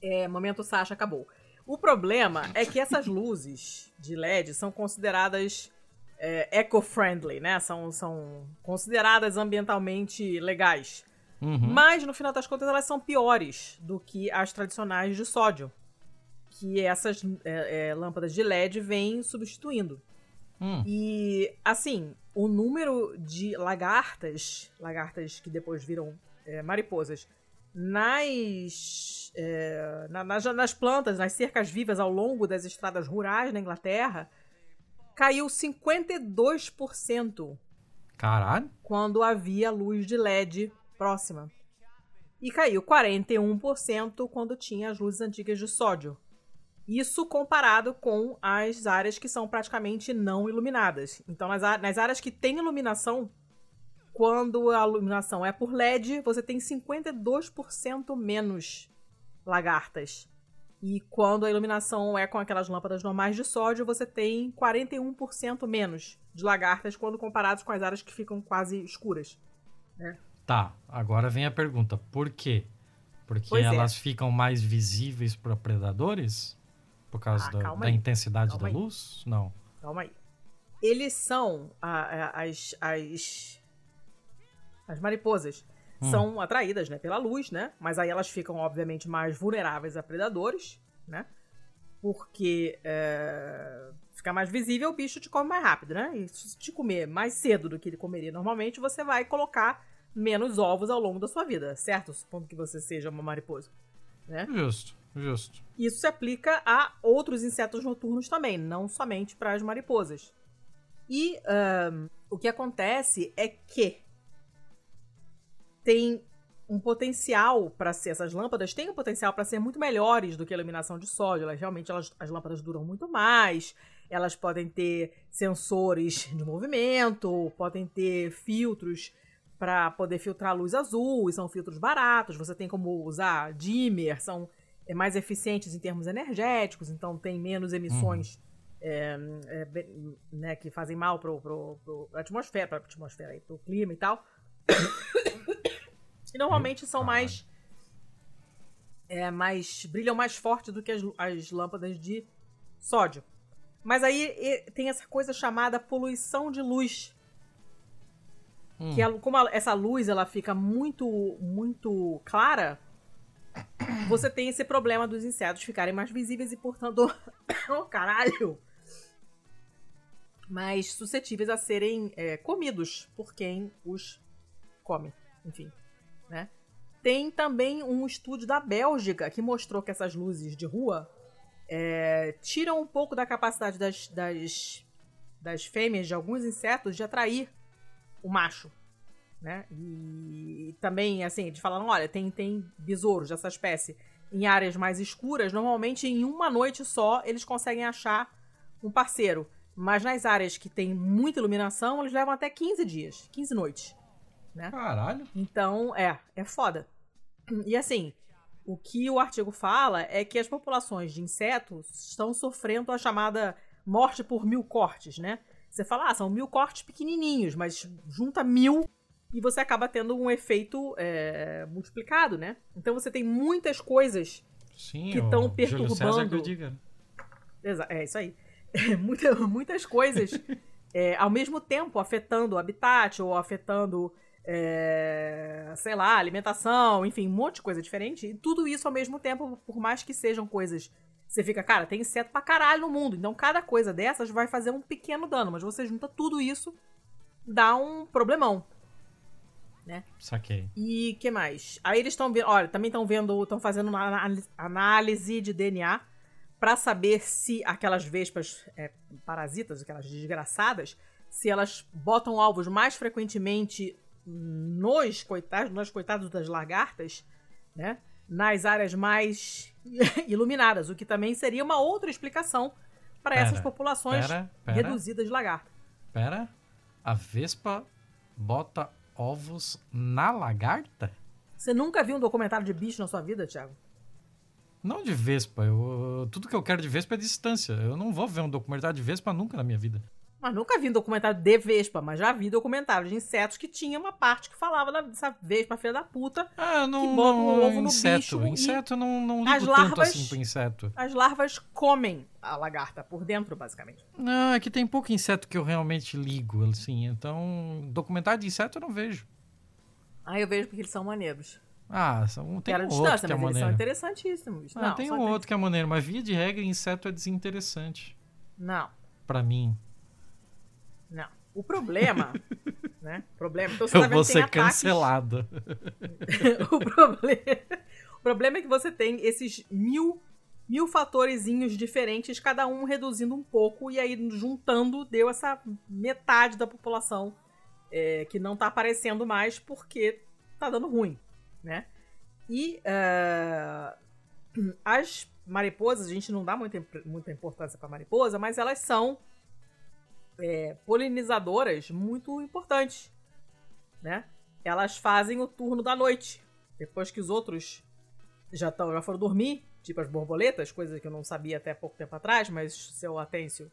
Speaker 2: É, momento Sasha acabou. O problema é que essas luzes de LED são consideradas é, eco-friendly, né? São, são consideradas ambientalmente legais. Uhum. Mas, no final das contas, elas são piores do que as tradicionais de sódio. Que essas é, é, lâmpadas de LED vêm substituindo. Hum. E, assim, o número de lagartas, lagartas que depois viram é, mariposas, nas, é, na, nas, nas plantas, nas cercas vivas ao longo das estradas rurais na Inglaterra, caiu 52%.
Speaker 1: Caralho!
Speaker 2: Quando havia luz de LED próxima. E caiu 41% quando tinha as luzes antigas de sódio. Isso comparado com as áreas que são praticamente não iluminadas. Então, nas, nas áreas que tem iluminação, quando a iluminação é por LED, você tem 52% menos lagartas. E quando a iluminação é com aquelas lâmpadas normais de sódio, você tem 41% menos de lagartas quando comparados com as áreas que ficam quase escuras. Né?
Speaker 1: Tá, agora vem a pergunta: por quê? Porque pois é. elas é. ficam mais visíveis para predadores? Por causa ah, da, da intensidade calma da aí. luz? Não.
Speaker 2: Calma aí. Eles são a, a, as, as. As mariposas hum. são atraídas né, pela luz, né? Mas aí elas ficam, obviamente, mais vulneráveis a predadores, né? Porque é, fica mais visível, o bicho te come mais rápido, né? E se te comer mais cedo do que ele comeria normalmente, você vai colocar menos ovos ao longo da sua vida, certo? Supondo que você seja uma mariposa. Né?
Speaker 1: Justo, justo.
Speaker 2: Isso se aplica a outros insetos noturnos também, não somente para as mariposas. E um, o que acontece é que tem um potencial para ser essas lâmpadas têm um potencial para ser muito melhores do que a iluminação de sódio. Elas realmente elas, as lâmpadas duram muito mais. Elas podem ter sensores de movimento, podem ter filtros para poder filtrar luz azul, e são filtros baratos. Você tem como usar dimmer, são mais eficientes em termos energéticos, então tem menos emissões uhum. é, é, né, que fazem mal para a atmosfera, para a atmosfera, para o clima e tal. e normalmente são mais é, mais brilham mais forte do que as, as lâmpadas de sódio. Mas aí tem essa coisa chamada poluição de luz, Hum. Que ela, como essa luz ela fica muito, muito clara, você tem esse problema dos insetos ficarem mais visíveis e, portanto, oh, caralho, mais suscetíveis a serem é, comidos por quem os come. Enfim, né? Tem também um estudo da Bélgica que mostrou que essas luzes de rua é, tiram um pouco da capacidade das, das, das fêmeas de alguns insetos de atrair o macho, né? E também, assim, eles falaram, olha, tem, tem besouros dessa espécie em áreas mais escuras, normalmente em uma noite só eles conseguem achar um parceiro. Mas nas áreas que tem muita iluminação, eles levam até 15 dias, 15 noites. Né?
Speaker 1: Caralho.
Speaker 2: Então, é, é foda. E assim, o que o artigo fala é que as populações de insetos estão sofrendo a chamada morte por mil cortes, né? Você fala, ah, são mil cortes pequenininhos, mas junta mil e você acaba tendo um efeito é, multiplicado, né? Então você tem muitas coisas Sim, que estão perturbando. É isso aí. Muita, muitas coisas é, ao mesmo tempo afetando o habitat ou afetando, é, sei lá, alimentação, enfim, um monte de coisa diferente. E tudo isso ao mesmo tempo, por mais que sejam coisas você fica, cara, tem inseto pra caralho no mundo. Então cada coisa dessas vai fazer um pequeno dano. Mas você junta tudo isso, dá um problemão. Né?
Speaker 1: Saquei.
Speaker 2: E que mais? Aí eles estão vendo. Olha, também estão vendo. Estão fazendo uma análise de DNA para saber se aquelas vespas é, parasitas, aquelas desgraçadas, se elas botam ovos mais frequentemente nos coitados, nos coitados das lagartas, né? Nas áreas mais iluminadas, o que também seria uma outra explicação para essas populações pera, pera, reduzidas de lagarta.
Speaker 1: Pera, a vespa bota ovos na lagarta?
Speaker 2: Você nunca viu um documentário de bicho na sua vida, Thiago?
Speaker 1: Não de vespa. Eu, tudo que eu quero de vespa é distância. Eu não vou ver um documentário de vespa nunca na minha vida.
Speaker 2: Mas nunca vi um documentário de Vespa, mas já vi documentário de insetos que tinha uma parte que falava dessa Vespa filha da puta.
Speaker 1: Ah, não, que bota um ovo no inseto. bicho. Inseto não, não ligo as larvas, tanto assim pro inseto.
Speaker 2: As larvas comem a lagarta por dentro, basicamente.
Speaker 1: Não, é que tem pouco inseto que eu realmente ligo, assim. Então, documentário de inseto eu não vejo.
Speaker 2: Ah, eu vejo porque eles são maneiros.
Speaker 1: Ah, são, tem um outro que é maneiro. são
Speaker 2: interessantíssimos.
Speaker 1: Ah, não, tem um outro que é maneiro, mas via de regra, inseto é desinteressante.
Speaker 2: Não.
Speaker 1: Pra mim.
Speaker 2: Não. O problema, né? O problema,
Speaker 1: então você Eu tá vou ser cancelado.
Speaker 2: o, problema, o problema é que você tem esses mil, mil fatorezinhos diferentes, cada um reduzindo um pouco, e aí juntando deu essa metade da população é, que não tá aparecendo mais porque tá dando ruim, né? E uh, as mariposas, a gente não dá muita, muita importância para mariposa, mas elas são é, polinizadoras muito importantes, né? Elas fazem o turno da noite, depois que os outros já, tão, já foram dormir, tipo as borboletas, coisa que eu não sabia até pouco tempo atrás, mas seu Atêncio,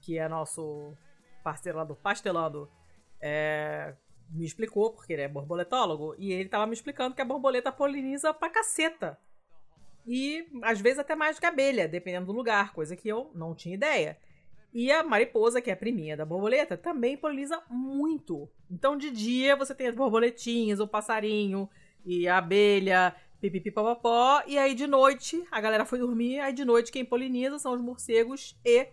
Speaker 2: que é nosso parceiro lá do Pastelando, é, me explicou, porque ele é borboletólogo, e ele tava me explicando que a borboleta poliniza pra caceta. E às vezes até mais do que a abelha, dependendo do lugar, coisa que eu não tinha ideia. E a mariposa, que é a priminha da borboleta, também poliniza muito. Então, de dia, você tem as borboletinhas, o passarinho e a abelha, pipipipopopó. E aí, de noite, a galera foi dormir. Aí, de noite, quem poliniza são os morcegos e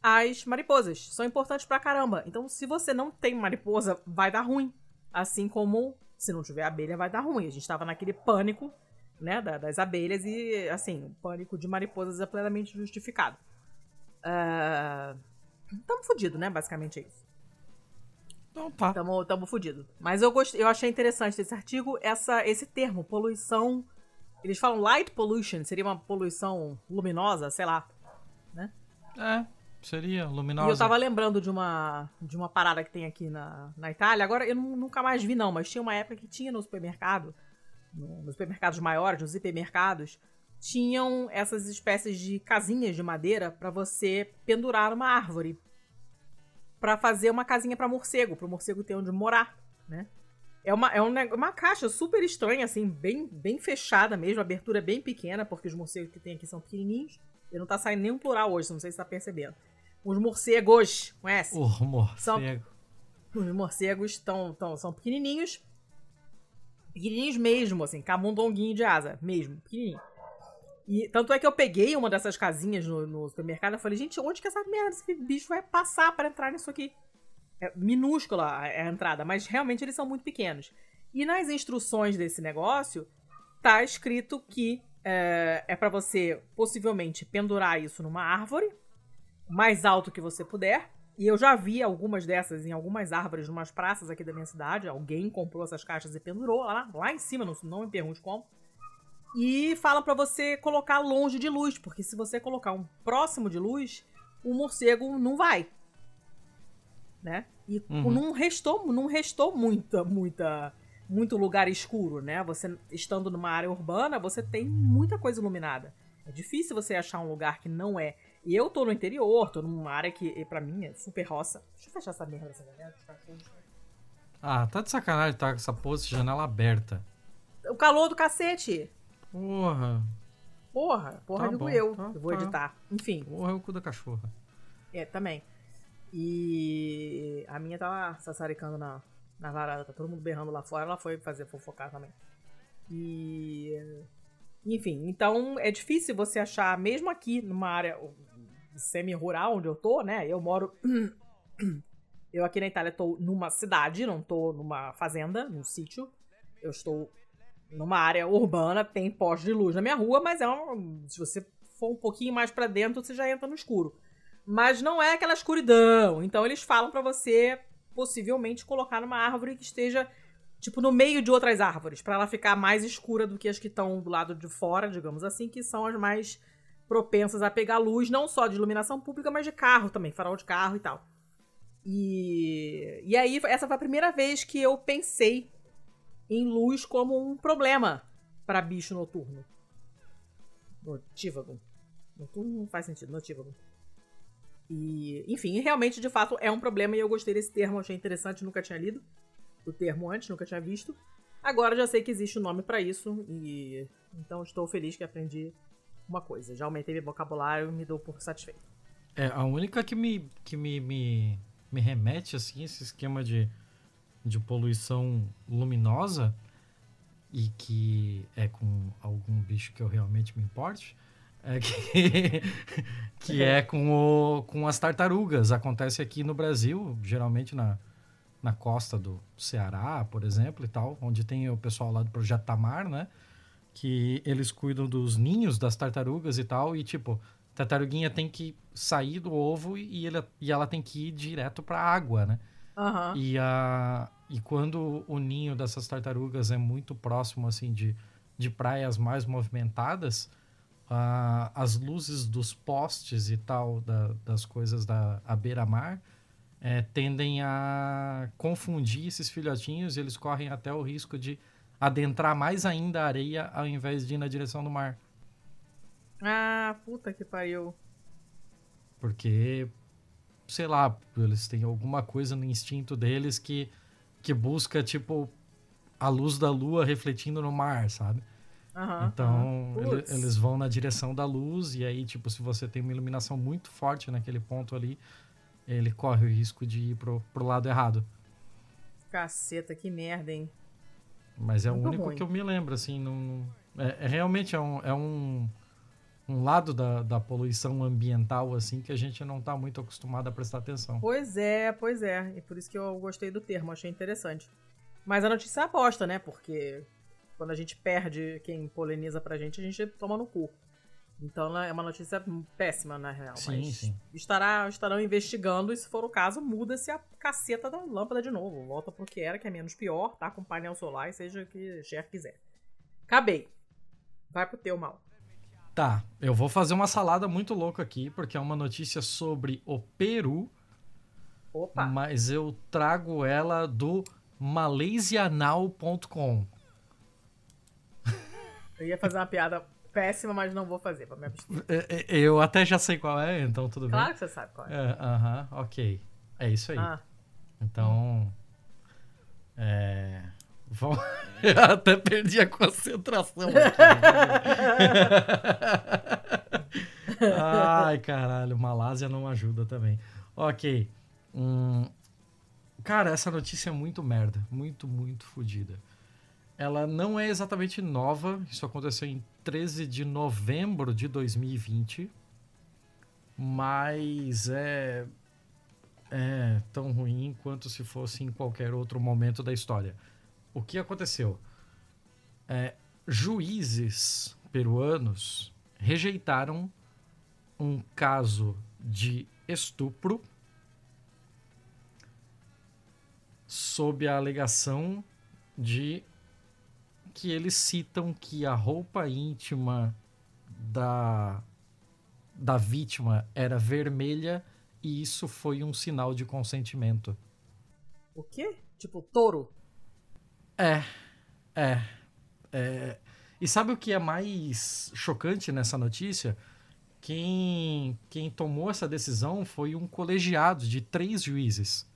Speaker 2: as mariposas. São importantes pra caramba. Então, se você não tem mariposa, vai dar ruim. Assim como se não tiver abelha, vai dar ruim. A gente tava naquele pânico, né, das abelhas e, assim, o pânico de mariposas é plenamente justificado. Uh, tamo fudido, né? Basicamente é isso.
Speaker 1: Então tá.
Speaker 2: Tamo, tamo fudido. Mas eu, gostei, eu achei interessante desse artigo essa, esse termo, poluição. Eles falam light pollution, seria uma poluição luminosa, sei lá. Né?
Speaker 1: É, seria luminosa.
Speaker 2: E eu tava lembrando de uma, de uma parada que tem aqui na, na Itália. Agora eu nunca mais vi, não, mas tinha uma época que tinha no supermercado, no, nos supermercados maiores, nos hipermercados, tinham essas espécies de casinhas de madeira para você pendurar numa árvore. para fazer uma casinha para morcego, para o morcego ter onde morar, né? É uma, é uma caixa super estranha, assim, bem, bem fechada mesmo, abertura bem pequena, porque os morcegos que tem aqui são pequenininhos. E não tá saindo nenhum plural hoje, não sei se tá percebendo. Os morcegos, conhece?
Speaker 1: O morcego. São,
Speaker 2: os morcegos tão, tão, são pequenininhos. Pequenininhos mesmo, assim, camundonguinho de asa, mesmo, pequenininho. E tanto é que eu peguei uma dessas casinhas no, no supermercado e falei, gente, onde que essa merda, esse bicho vai passar para entrar nisso aqui? É minúscula a entrada, mas realmente eles são muito pequenos. E nas instruções desse negócio, tá escrito que é, é para você possivelmente pendurar isso numa árvore, mais alto que você puder. E eu já vi algumas dessas em algumas árvores, numas praças aqui da minha cidade. Alguém comprou essas caixas e pendurou lá, lá em cima, não, não me pergunte como. E fala para você colocar longe de luz, porque se você colocar um próximo de luz, o morcego não vai. Né? E uhum. não restou, não restou muita, muita, muito lugar escuro, né? Você estando numa área urbana, você tem muita coisa iluminada. É difícil você achar um lugar que não é. E eu tô no interior, tô numa área que para mim é super roça. Deixa eu fechar essa merda dessa janela.
Speaker 1: Ah, tá de sacanagem tá com essa pose janela aberta.
Speaker 2: O calor do cacete.
Speaker 1: Porra.
Speaker 2: Porra, porra tá digo bom, eu. Tá, eu vou tá. editar. Enfim.
Speaker 1: Porra é o cu da cachorra.
Speaker 2: É, também. E a minha tava sassaricando na, na varanda, tá todo mundo berrando lá fora, ela foi fazer fofocar também. E. Enfim, então é difícil você achar, mesmo aqui numa área semi-rural onde eu tô, né? Eu moro. Eu aqui na Itália tô numa cidade, não tô numa fazenda, num sítio. Eu estou numa área urbana, tem poste de luz na minha rua, mas é uma, se você for um pouquinho mais para dentro, você já entra no escuro. Mas não é aquela escuridão. Então eles falam para você possivelmente colocar numa árvore que esteja tipo no meio de outras árvores, para ela ficar mais escura do que as que estão do lado de fora, digamos assim, que são as mais propensas a pegar luz, não só de iluminação pública, mas de carro também, farol de carro e tal. E, e aí, essa foi a primeira vez que eu pensei em luz como um problema para bicho noturno. Notívago. Noturno não faz sentido, notívago. E, enfim, realmente, de fato, é um problema e eu gostei desse termo, achei interessante, nunca tinha lido o termo antes, nunca tinha visto. Agora já sei que existe um nome para isso e então estou feliz que aprendi uma coisa. Já aumentei meu vocabulário e me dou por satisfeito.
Speaker 1: É, a única que me, que me, me, me remete, assim, esse esquema de, de poluição luminosa e que é com algum bicho que eu realmente me importe, é que, que é com, o, com as tartarugas. Acontece aqui no Brasil, geralmente na, na costa do Ceará, por exemplo, e tal, onde tem o pessoal lá do Projeto Tamar, né? Que eles cuidam dos ninhos das tartarugas e tal, e tipo, a tartaruguinha tem que sair do ovo e, ele, e ela tem que ir direto pra água, né?
Speaker 2: Uhum.
Speaker 1: E, a, e quando o ninho dessas tartarugas é muito próximo, assim, de, de praias mais movimentadas, as luzes dos postes e tal, da, das coisas da beira-mar, é, tendem a confundir esses filhotinhos e eles correm até o risco de adentrar mais ainda a areia ao invés de ir na direção do mar.
Speaker 2: Ah, puta que pariu.
Speaker 1: Porque, sei lá, eles têm alguma coisa no instinto deles que, que busca, tipo, a luz da lua refletindo no mar, sabe?
Speaker 2: Uhum,
Speaker 1: então, uhum. Ele, eles vão na direção da luz, e aí, tipo, se você tem uma iluminação muito forte naquele ponto ali, ele corre o risco de ir pro, pro lado errado.
Speaker 2: Caceta, que merda, hein?
Speaker 1: Mas é muito o único ruim. que eu me lembro, assim, não, é, é, realmente é um, é um, um lado da, da poluição ambiental, assim, que a gente não tá muito acostumado a prestar atenção.
Speaker 2: Pois é, pois é. E por isso que eu gostei do termo, achei interessante. Mas a notícia é aposta, né? Porque quando a gente perde quem poliniza pra gente, a gente toma no cu. Então é uma notícia péssima, na real.
Speaker 1: Sim,
Speaker 2: mas
Speaker 1: sim.
Speaker 2: Estará, estarão investigando e, se for o caso, muda-se a caceta da lâmpada de novo. Volta pro que era, que é menos pior, tá? Com painel solar e seja o que o chefe quiser. Acabei. Vai pro teu mal.
Speaker 1: Tá, eu vou fazer uma salada muito louca aqui, porque é uma notícia sobre o Peru.
Speaker 2: Opa!
Speaker 1: Mas eu trago ela do malaysianal.com.
Speaker 2: Eu ia fazer uma piada péssima, mas não vou fazer pra me abster. É,
Speaker 1: é, eu até já sei qual é, então tudo
Speaker 2: claro
Speaker 1: bem.
Speaker 2: Claro que você sabe qual é.
Speaker 1: é aham, uh -huh, ok. É isso aí. Ah. Então. É. Eu até perdi a concentração aqui. Ai, caralho, Malásia não ajuda também. Ok. Hum... Cara, essa notícia é muito merda. Muito, muito fodida. Ela não é exatamente nova. Isso aconteceu em 13 de novembro de 2020. Mas é, é tão ruim quanto se fosse em qualquer outro momento da história. O que aconteceu? É, juízes peruanos rejeitaram um caso de estupro sob a alegação de que eles citam que a roupa íntima da, da vítima era vermelha e isso foi um sinal de consentimento.
Speaker 2: O quê? Tipo, touro?
Speaker 1: É, é. é. E sabe o que é mais chocante nessa notícia? Quem, quem tomou essa decisão foi um colegiado de três juízes.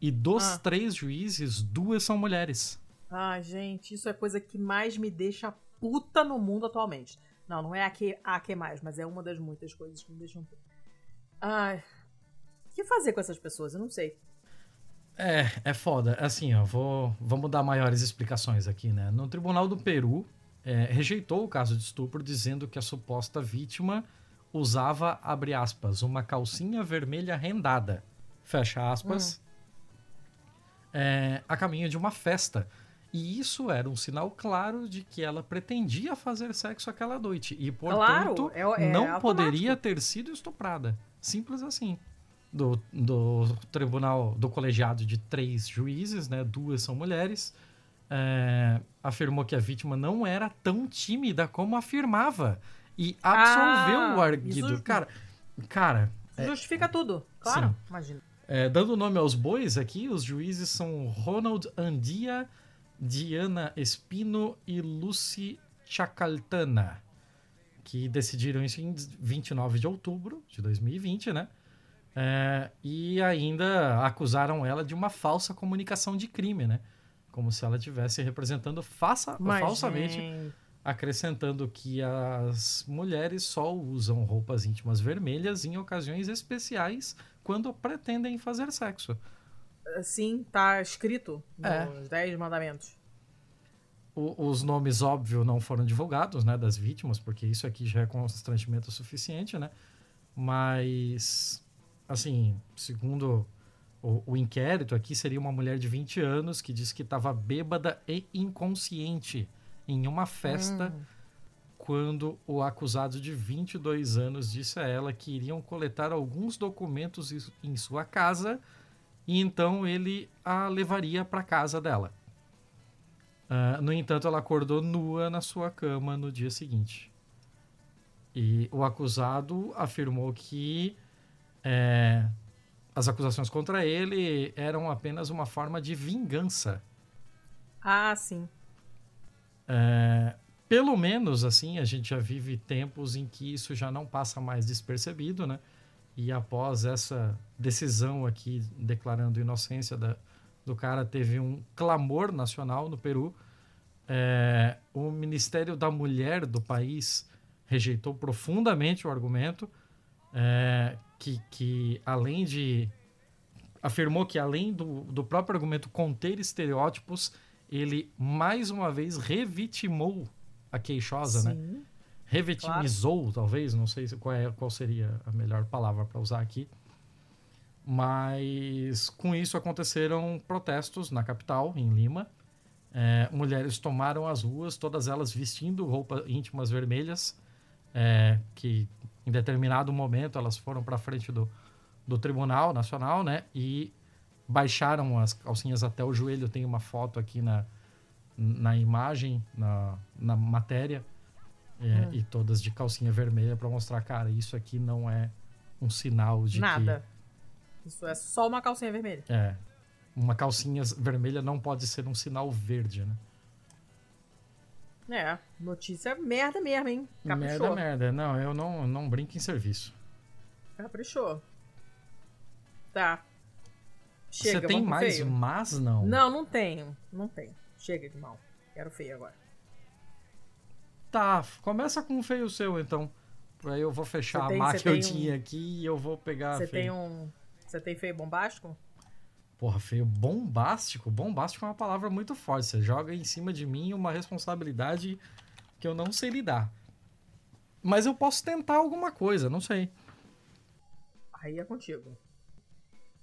Speaker 1: E dos ah. três juízes, duas são mulheres.
Speaker 2: Ai, gente, isso é coisa que mais me deixa puta no mundo atualmente. Não, não é a que, a que mais, mas é uma das muitas coisas que me deixam puta. Ai. O que fazer com essas pessoas? Eu não sei.
Speaker 1: É, é foda. Assim, ó, vou, vamos dar maiores explicações aqui, né? No Tribunal do Peru, é, rejeitou o caso de estupro, dizendo que a suposta vítima usava, abre aspas, uma calcinha vermelha rendada, fecha aspas, hum. é, a caminho de uma festa e isso era um sinal claro de que ela pretendia fazer sexo aquela noite. E, portanto, claro, é, é não automático. poderia ter sido estuprada. Simples assim. Do, do tribunal, do colegiado de três juízes, né? Duas são mulheres. É, afirmou que a vítima não era tão tímida como afirmava. E absolveu ah, o arguido. Cara, cara.
Speaker 2: É justifica é, tudo. Claro, sim. imagina.
Speaker 1: É, dando nome aos bois aqui, os juízes são Ronald Andia Diana Espino e Lucy Chacaltana, que decidiram isso em 29 de outubro de 2020, né? É, e ainda acusaram ela de uma falsa comunicação de crime, né? Como se ela estivesse representando faça,
Speaker 2: Mas,
Speaker 1: falsamente, acrescentando que as mulheres só usam roupas íntimas vermelhas em ocasiões especiais quando pretendem fazer sexo.
Speaker 2: Sim, tá escrito
Speaker 1: É.
Speaker 2: nos 10 mandamentos.
Speaker 1: O- os nomes, óbvio, não foram divulgados, né, das vítimas, porque isso aqui já é constrangimento suficiente, né? Mas, assim, segundo o, o inquérito aqui, seria uma mulher de 20 anos que disse que estava bêbada e inconsciente em uma festa quando o acusado de 22 anos disse a ela que iriam coletar alguns documentos em sua casa e então ele a levaria para casa dela. Ah, no entanto, ela acordou nua na sua cama no dia seguinte. E o acusado afirmou que é, as acusações contra ele eram apenas uma forma de vingança.
Speaker 2: Ah, sim.
Speaker 1: É, pelo menos, assim, a gente já vive tempos em que isso já não passa mais despercebido, né? E após essa decisão aqui declarando inocência da, do cara, teve um clamor nacional no Peru. É, o Ministério da Mulher do país rejeitou profundamente o argumento, é, que, que além de. afirmou que além do, do próprio argumento conter estereótipos, ele mais uma vez revitimou a queixosa, né?
Speaker 2: sim.
Speaker 1: revitimizou, talvez, não sei se- qual, é, qual seria a melhor palavra para usar aqui. Mas com isso aconteceram protestos na capital, em Lima. É, mulheres tomaram as ruas, todas elas vestindo roupas íntimas vermelhas, é, que em determinado momento elas foram para frente do, do Tribunal Nacional, né? E baixaram as calcinhas até o joelho. Tem uma foto aqui na, na imagem, na, na matéria. É, E todas de calcinha vermelha para mostrar, cara, isso aqui não é um sinal de
Speaker 2: Nada. Isso é só uma calcinha vermelha.
Speaker 1: que. É. Uma calcinha vermelha não pode ser um sinal verde, né?
Speaker 2: É, notícia merda mesmo, hein? Caprichou.
Speaker 1: Merda, merda. Não, eu não, não brinco em serviço.
Speaker 2: Caprichou. Tá. Chega,
Speaker 1: Você tem mais,
Speaker 2: feio?
Speaker 1: mas não.
Speaker 2: Não, não tenho. Não tenho. Chega de mal. Quero feio agora.
Speaker 1: Tá, começa com um feio seu, então. Aí eu vou fechar
Speaker 2: tem-
Speaker 1: a má que eu
Speaker 2: um-
Speaker 1: tinha aqui e eu vou pegar
Speaker 2: Você tem um. Você tem feio bombástico?
Speaker 1: Porra, feio bombástico. Bombástico é uma palavra muito forte. Você joga em cima de mim uma responsabilidade que eu não sei lidar. Mas eu posso tentar alguma coisa, não sei.
Speaker 2: Aí é contigo.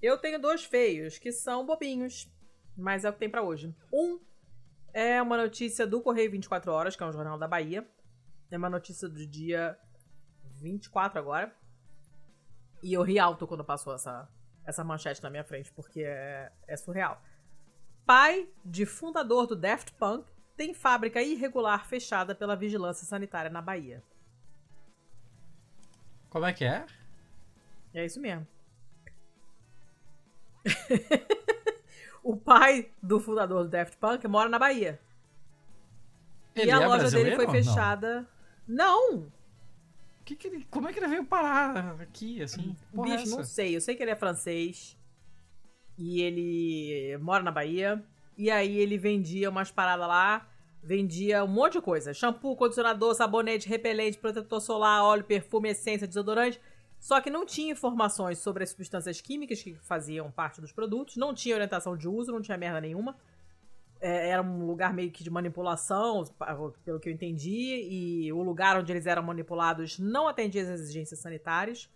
Speaker 2: Eu tenho dois feios que são bobinhos, mas é o que tem pra hoje. Um é uma notícia do Correio 24 Horas, que é um jornal da Bahia. É uma notícia do dia 24 agora. E eu ri alto quando passou essa, essa manchete na minha frente, porque é, é surreal. Pai de fundador do Daft Punk tem fábrica irregular fechada pela vigilância sanitária na Bahia.
Speaker 1: Como é que é?
Speaker 2: É isso mesmo. o pai do fundador do Daft Punk mora na Bahia.
Speaker 1: Ele
Speaker 2: e a
Speaker 1: é
Speaker 2: loja dele foi
Speaker 1: ou não?
Speaker 2: fechada. Não,
Speaker 1: Que que ele- como é que ele veio parar aqui, assim? Porra é
Speaker 2: bicho, não
Speaker 1: essa?
Speaker 2: sei. Eu sei que ele é francês. E ele mora na Bahia. E aí ele vendia umas paradas lá. Vendia um monte de coisa. Shampoo, condicionador, sabonete, repelente, protetor solar, óleo, perfume, essência, desodorante. Só que não tinha informações sobre as substâncias químicas que faziam parte dos produtos. Não tinha orientação de uso, não tinha merda nenhuma. É, era um lugar meio que de manipulação, pelo que eu entendi. E o lugar onde eles eram manipulados não atendia às exigências sanitárias.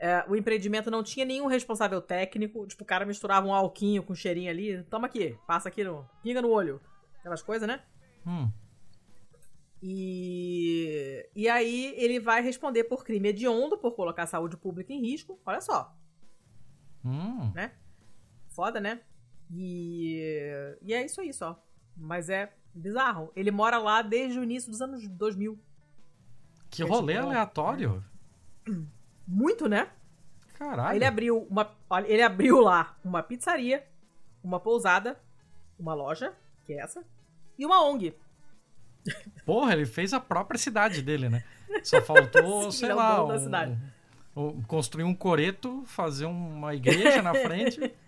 Speaker 2: É, o empreendimento não tinha nenhum responsável técnico. Tipo, o cara misturava um alquinho com cheirinho ali. Toma aqui, passa aqui, no, pinga no olho. Aquelas coisas, né?
Speaker 1: Hum,
Speaker 2: E, e aí ele vai responder por crime hediondo, por colocar a saúde pública em risco. Olha só,
Speaker 1: hum.
Speaker 2: né? Foda, né? E, e é isso aí só. Mas é bizarro. Ele mora lá desde o início dos anos 2000.
Speaker 1: Que
Speaker 2: É
Speaker 1: rolê
Speaker 2: tipo,
Speaker 1: aleatório.
Speaker 2: Muito, né?
Speaker 1: Caralho.
Speaker 2: Ele abriu uma, ele abriu lá uma pizzaria, uma pousada, uma loja, que é essa, e uma ONG.
Speaker 1: Porra, ele fez a própria cidade dele, né? Só faltou,
Speaker 2: Sim,
Speaker 1: sei
Speaker 2: é
Speaker 1: lá, um- um- construir um coreto, fazer uma igreja na frente.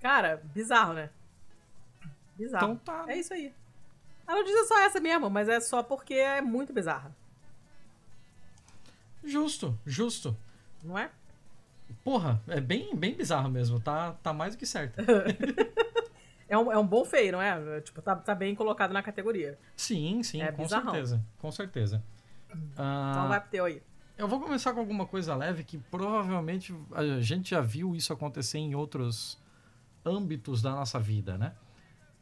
Speaker 2: Cara, bizarro, né? Bizarro.
Speaker 1: Então tá.
Speaker 2: É isso aí. A notícia é só essa mesmo, mas é só porque é muito bizarra,
Speaker 1: Justo, justo.
Speaker 2: não é?
Speaker 1: Porra, é bem, bem bizarro mesmo. Tá, tá mais do que certo.
Speaker 2: É um, é um bom feio, não é? Tipo, tá, tá bem colocado na categoria.
Speaker 1: Sim, sim,
Speaker 2: É
Speaker 1: com
Speaker 2: bizarrão.
Speaker 1: certeza. Com certeza. Ah,
Speaker 2: Então vai pro teu aí.
Speaker 1: Eu vou começar com alguma coisa leve que provavelmente a gente já viu isso acontecer em outros âmbitos da nossa vida, né?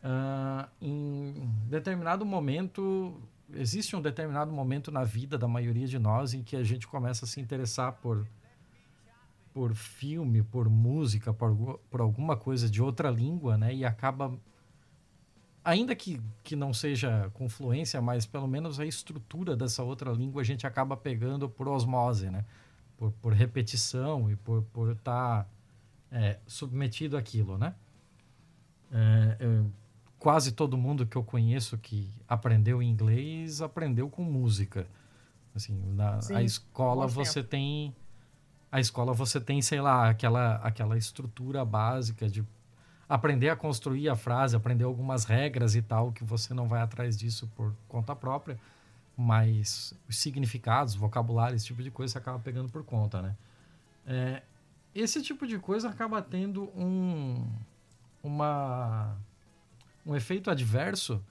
Speaker 1: Ah, em determinado momento, existe um determinado momento na vida da maioria de nós em que a gente começa a se interessar por por filme, por música, por, por alguma coisa de outra língua, né? E acaba ainda que, que não seja com fluência, mas pelo menos a estrutura dessa outra língua a gente acaba pegando por osmose, né? Por, por repetição e por estar por tá, é, submetido àquilo, né? É, eu- quase todo mundo que eu conheço que aprendeu inglês aprendeu com música. Assim, na
Speaker 2: Sim,
Speaker 1: a escola você tem a escola você tem, sei lá, aquela aquela estrutura básica de aprender a construir a frase, aprender algumas regras e tal, que você não vai atrás disso por conta própria, mas os significados, vocabulário, esse tipo de coisa você acaba pegando por conta, né? É, esse tipo de coisa acaba tendo um, uma, um efeito adverso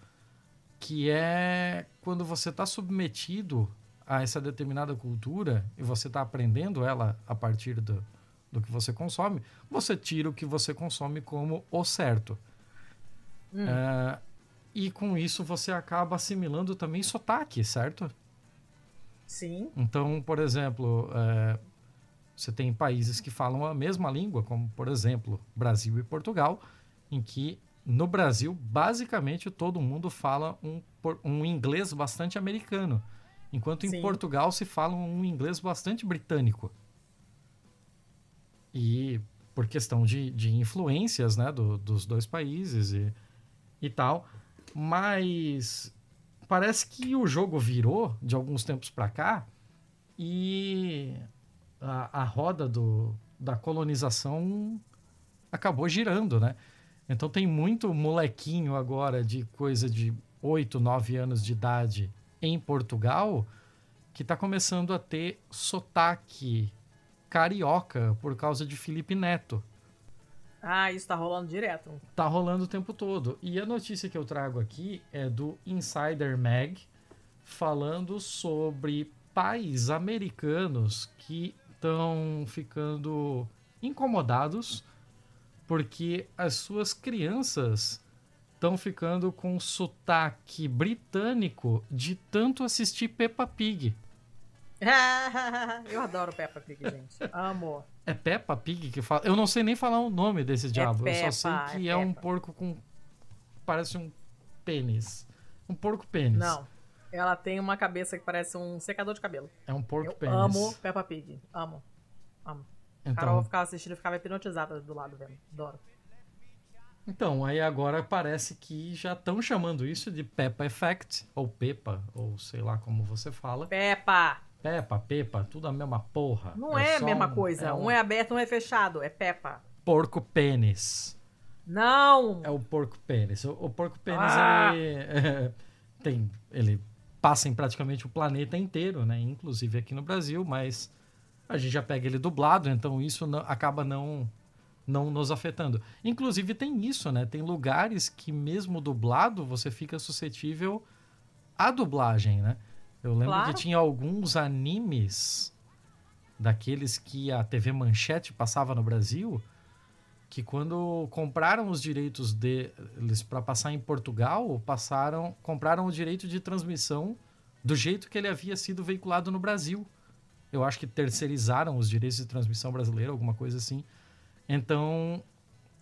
Speaker 1: que é quando você está submetido a essa determinada cultura e você está aprendendo ela a partir do, do que você consome, você tira o que você consome como o certo. É, e com isso você acaba assimilando também sotaque, certo?
Speaker 2: Sim.
Speaker 1: Então, por exemplo, é, você tem países que falam a mesma língua, como por exemplo Brasil e Portugal, em que no Brasil basicamente todo mundo fala um, um inglês bastante americano, enquanto em
Speaker 2: Sim.
Speaker 1: Portugal se fala um inglês bastante britânico. E por questão de, de influências né, do- dos dois países e, e tal. Mas parece que o jogo virou de alguns tempos para cá e a, a roda do, da colonização acabou girando, né? Então tem muito molequinho agora de coisa de 8, 9 anos de idade em Portugal que está começando a ter sotaque carioca por causa de Felipe Neto.
Speaker 2: Ah, isso tá rolando direto.
Speaker 1: Tá rolando o tempo todo. E a notícia que eu trago aqui é do Insider Mag, falando sobre pais americanos que estão ficando incomodados porque as suas crianças estão ficando com sotaque britânico de tanto assistir Peppa Pig.
Speaker 2: Eu adoro Peppa Pig, gente. Amo.
Speaker 1: É Peppa Pig que fala. Eu não sei nem falar o nome desse diabo. eu só
Speaker 2: Peppa,
Speaker 1: sei que
Speaker 2: é
Speaker 1: é, um
Speaker 2: Peppa.
Speaker 1: porco com. Parece um pênis. Um porco pênis.
Speaker 2: Não. Ela tem uma cabeça que parece um secador de cabelo.
Speaker 1: É um porco
Speaker 2: Eu
Speaker 1: pênis.
Speaker 2: amo Peppa Pig. Amo. Amo. Carol
Speaker 1: Então,
Speaker 2: ficava assistindo e ficava hipnotizada do lado vendo. Adoro.
Speaker 1: então, aí agora parece que já estão chamando isso de Peppa Effect, ou Peppa, ou sei lá como você fala.
Speaker 2: Peppa!
Speaker 1: Peppa, Peppa, tudo a mesma porra.
Speaker 2: Não é, a
Speaker 1: só
Speaker 2: mesma coisa.
Speaker 1: um
Speaker 2: um é aberto, um é fechado. É Peppa.
Speaker 1: porco pênis.
Speaker 2: Não!
Speaker 1: É o porco pênis. O, o porco pênis,
Speaker 2: Ah!
Speaker 1: ele, é, tem, ele passa em praticamente o planeta inteiro, né? Inclusive aqui no Brasil, mas a gente já pega ele dublado, então isso não- acaba não, não nos afetando. Inclusive tem isso, né? Tem lugares que mesmo dublado você fica suscetível à dublagem, né? Eu lembro
Speaker 2: Claro.
Speaker 1: que tinha alguns animes daqueles que a TV Manchete passava no Brasil, que quando compraram os direitos deles para passar em Portugal, passaram, compraram o direito de transmissão do jeito que ele havia sido veiculado no Brasil. Eu acho que terceirizaram os direitos de transmissão brasileira, alguma coisa assim. Então,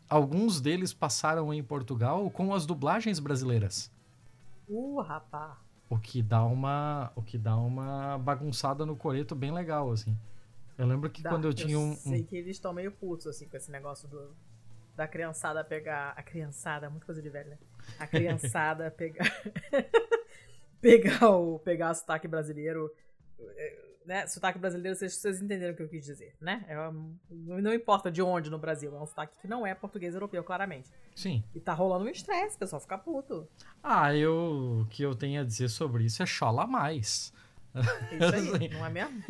Speaker 1: alguns deles passaram em Portugal com as dublagens brasileiras.
Speaker 2: Uh, rapá.
Speaker 1: O que dá uma, o que dá uma bagunçada no coreto bem legal, assim. Eu lembro que
Speaker 2: Dá.
Speaker 1: quando eu tinha um,
Speaker 2: sei que eles estão meio putos, assim, com esse negócio do, da criançada pegar. A criançada, muita coisa de velho, né? A criançada pegar. pegar o pegar o sotaque brasileiro. é, Né? Sotaque brasileiro, vocês, vocês entenderam o que eu quis dizer, né? É um- não importa de onde no Brasil, é um sotaque que não é português europeu, claramente.
Speaker 1: Sim.
Speaker 2: E tá rolando um estresse, o pessoal fica puto.
Speaker 1: Ah, eu, o que eu tenho a dizer sobre isso é chola mais.
Speaker 2: É isso aí,
Speaker 1: Sim.
Speaker 2: não é mesmo?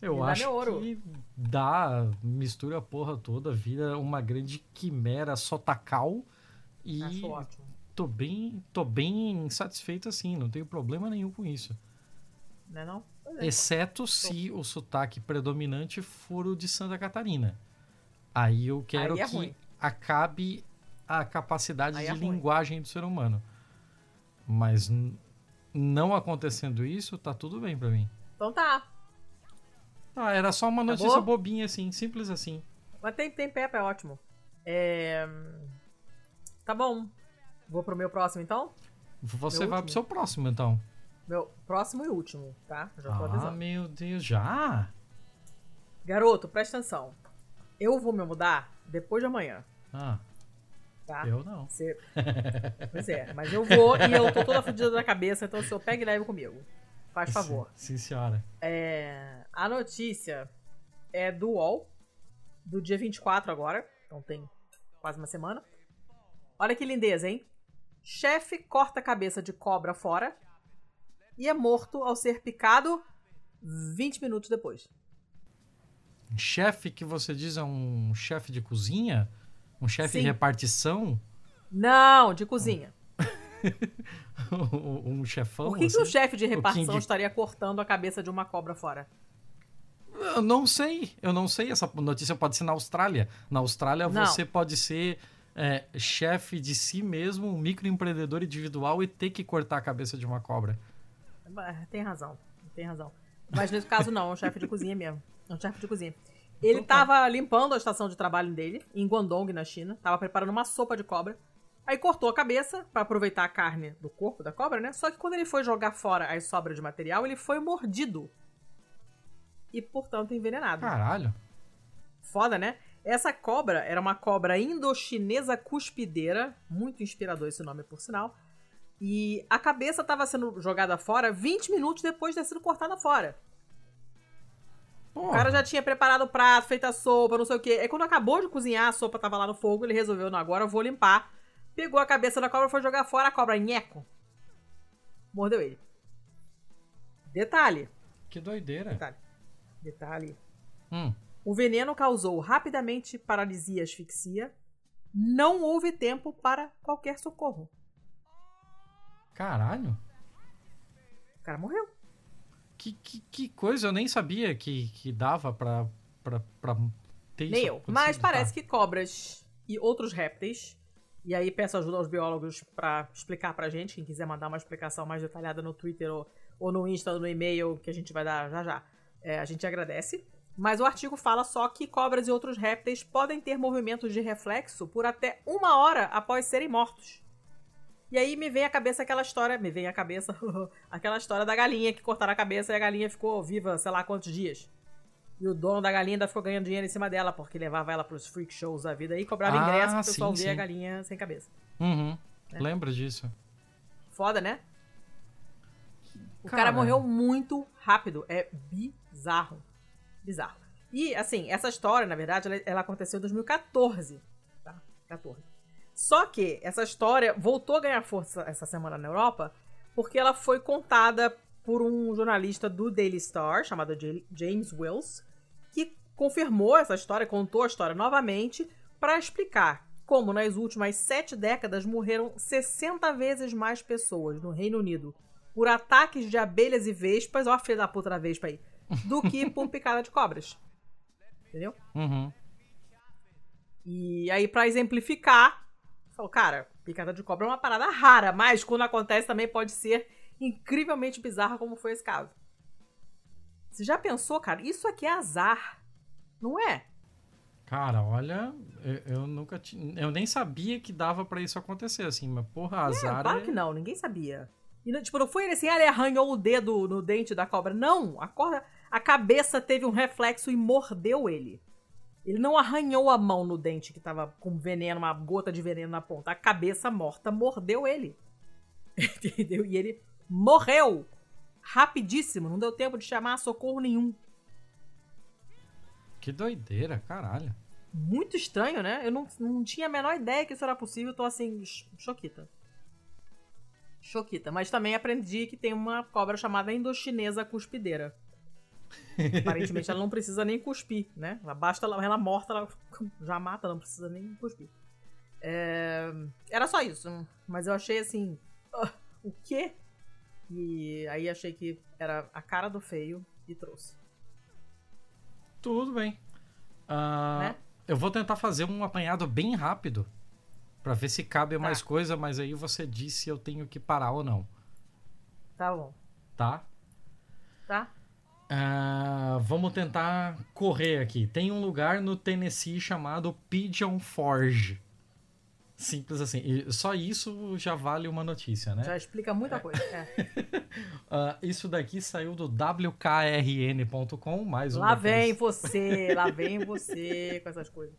Speaker 1: Eu acho
Speaker 2: ouro.
Speaker 1: que dá, mistura a porra toda, vira uma grande quimera sotacal e
Speaker 2: Acho ótimo.
Speaker 1: tô bem, tô bem satisfeito assim, não tenho problema nenhum com isso.
Speaker 2: Né não? Pois é.
Speaker 1: Exceto se o sotaque predominante for o de Santa Catarina. Aí eu quero
Speaker 2: Aí é
Speaker 1: que
Speaker 2: ruim.
Speaker 1: acabe a capacidade
Speaker 2: Aí
Speaker 1: de
Speaker 2: é
Speaker 1: linguagem do ser humano. Mas não acontecendo isso, tá tudo bem pra mim.
Speaker 2: Então tá.
Speaker 1: Ah, era só uma
Speaker 2: Acabou?
Speaker 1: notícia bobinha assim, simples assim.
Speaker 2: Mas tem, tem Peppa, é ótimo. É... Tá bom. Vou pro meu próximo, então?
Speaker 1: Você
Speaker 2: Meu
Speaker 1: vai
Speaker 2: último.
Speaker 1: pro seu próximo, então.
Speaker 2: Meu próximo e último, tá? Já tô
Speaker 1: Ah,
Speaker 2: avisando.
Speaker 1: meu Deus, já?
Speaker 2: Garoto, presta atenção. Eu vou me mudar depois de amanhã,
Speaker 1: Ah,
Speaker 2: tá?
Speaker 1: eu não.
Speaker 2: Você... Pois é, mas eu vou e eu tô toda fodida da cabeça, então o senhor pega e leve comigo. Faz favor.
Speaker 1: Sim, sim, senhora.
Speaker 2: É, A notícia é do UOL, do dia 24 agora, então tem quase uma semana. Olha que lindeza, hein? Chefe corta a cabeça de cobra fora e é morto ao ser picado 20 minutos depois.
Speaker 1: Chefe que você diz é um chefe de cozinha? Um chefe de repartição?
Speaker 2: Não, de cozinha.
Speaker 1: um chefão?
Speaker 2: Por que, que
Speaker 1: assim?
Speaker 2: o chefe de repartição estaria cortando a cabeça de uma cobra fora?
Speaker 1: Eu não sei, eu não sei. Essa notícia pode ser na Austrália. Na Austrália
Speaker 2: Não.
Speaker 1: você pode ser é, chefe de si mesmo, um microempreendedor individual e ter que cortar a cabeça de uma cobra.
Speaker 2: Tem razão, tem razão. Mas nesse caso não, é um chefe de cozinha mesmo. É um chefe de cozinha. Ele
Speaker 1: Então tá.
Speaker 2: limpando a estação de trabalho dele, em Guangdong, na China. Tava preparando uma sopa de cobra. Aí cortou a cabeça pra aproveitar a carne do corpo da cobra, né? Só que quando ele foi jogar fora as sobras de material, ele foi mordido. E, portanto, envenenado.
Speaker 1: Caralho.
Speaker 2: Foda, né? Essa cobra era uma cobra indochinesa cuspideira, muito inspirador esse nome, por sinal. E a cabeça estava sendo jogada fora 20 minutos depois de ter sido cortada fora. O cara já tinha preparado o prato, feito a sopa, não sei o quê. Aí quando acabou de cozinhar, a sopa tava lá no fogo, ele resolveu, não, agora eu vou limpar. Pegou a cabeça da cobra, foi jogar fora, a cobra, nheco. Mordeu ele. Detalhe,
Speaker 1: Que doideira.
Speaker 2: detalhe, detalhe.
Speaker 1: Hum.
Speaker 2: O veneno causou rapidamente paralisia e asfixia. Não houve tempo para qualquer socorro.
Speaker 1: Caralho.
Speaker 2: O cara morreu.
Speaker 1: Que, que, que coisa, eu nem sabia que, que dava pra, pra, pra ter
Speaker 2: Nem
Speaker 1: isso
Speaker 2: eu. Mas parece
Speaker 1: Tá.
Speaker 2: que cobras e outros répteis. E aí peço ajuda aos biólogos pra explicar pra gente. Quem quiser mandar uma explicação mais detalhada no Twitter ou, ou no Insta ou no e-mail que a gente vai dar já já. É, a gente agradece. Mas o artigo fala só que cobras e outros répteis podem ter movimentos de reflexo por até uma hora após serem mortos. E aí me vem à cabeça aquela história, me vem à cabeça aquela história da galinha que cortaram a cabeça e a galinha ficou viva sei lá quantos dias. E o dono da galinha ainda ficou ganhando dinheiro em cima dela, porque levava ela pros freak shows da vida e cobrava
Speaker 1: Ah,
Speaker 2: ingresso pro pessoal
Speaker 1: sim,
Speaker 2: ver a galinha sem cabeça.
Speaker 1: Uhum.
Speaker 2: É.
Speaker 1: Lembro disso.
Speaker 2: Foda, né? O
Speaker 1: Cara.
Speaker 2: cara morreu muito rápido. É bizarro. Bizarro. E, assim, essa história, na verdade, ela, ela aconteceu em 2014. Tá? 14. Só que essa história voltou a ganhar força essa semana na Europa, porque ela foi contada por um jornalista do Daily Star, chamado James Wills, confirmou essa história, contou a história novamente, para explicar como nas últimas sete décadas morreram 60 vezes mais pessoas no Reino Unido por ataques de abelhas e vespas, ó a filha da puta da vespa aí, do que por picada de cobras. Entendeu?
Speaker 1: Uhum.
Speaker 2: E aí, pra exemplificar, falou, cara, picada de cobra é uma parada rara, mas quando acontece também pode ser incrivelmente bizarra, como foi esse caso. Você já pensou, cara? Isso aqui é azar, não é?
Speaker 1: Cara, olha, eu, eu nunca tinha. Eu nem sabia que dava pra isso acontecer, assim, mas porra,
Speaker 2: É,
Speaker 1: azar.
Speaker 2: claro
Speaker 1: é-
Speaker 2: que não, ninguém sabia. E, não- tipo, não foi ele assim, ah, ele arranhou o dedo no dente da cobra. Não, a, corda, a cabeça teve um reflexo e mordeu ele. Ele não arranhou a mão no dente que tava com veneno, uma gota de veneno na ponta. A cabeça morta mordeu ele. Entendeu? E ele morreu rapidíssimo, não deu tempo de chamar socorro nenhum.
Speaker 1: Que doideira, caralho.
Speaker 2: Muito estranho, né? Eu não, não tinha a menor ideia que isso era possível, tô assim, choquita. Choquita. Mas também aprendi que tem uma cobra chamada endochinesa cuspideira. Aparentemente ela não precisa nem cuspir, né? Ela basta ela, ela morta, ela já mata, não precisa nem cuspir. É... Era só isso. Mas eu achei assim. Uh, o quê? E aí achei que era a cara do feio e trouxe.
Speaker 1: Tudo bem. Uh, né? Eu vou tentar fazer um apanhado bem rápido para ver se cabe tá. mais coisa, mas aí você diz se eu tenho que parar ou não.
Speaker 2: Tá bom.
Speaker 1: Tá?
Speaker 2: Tá.
Speaker 1: Uh, vamos tentar correr aqui. Tem um lugar no Tennessee chamado Pigeon Forge. Simples assim. E só isso já vale uma notícia, né?
Speaker 2: Já explica muita coisa. É.
Speaker 1: uh, isso daqui saiu do WKRN.com, mais
Speaker 2: um. Lá vem você, lá vem você com essas coisas.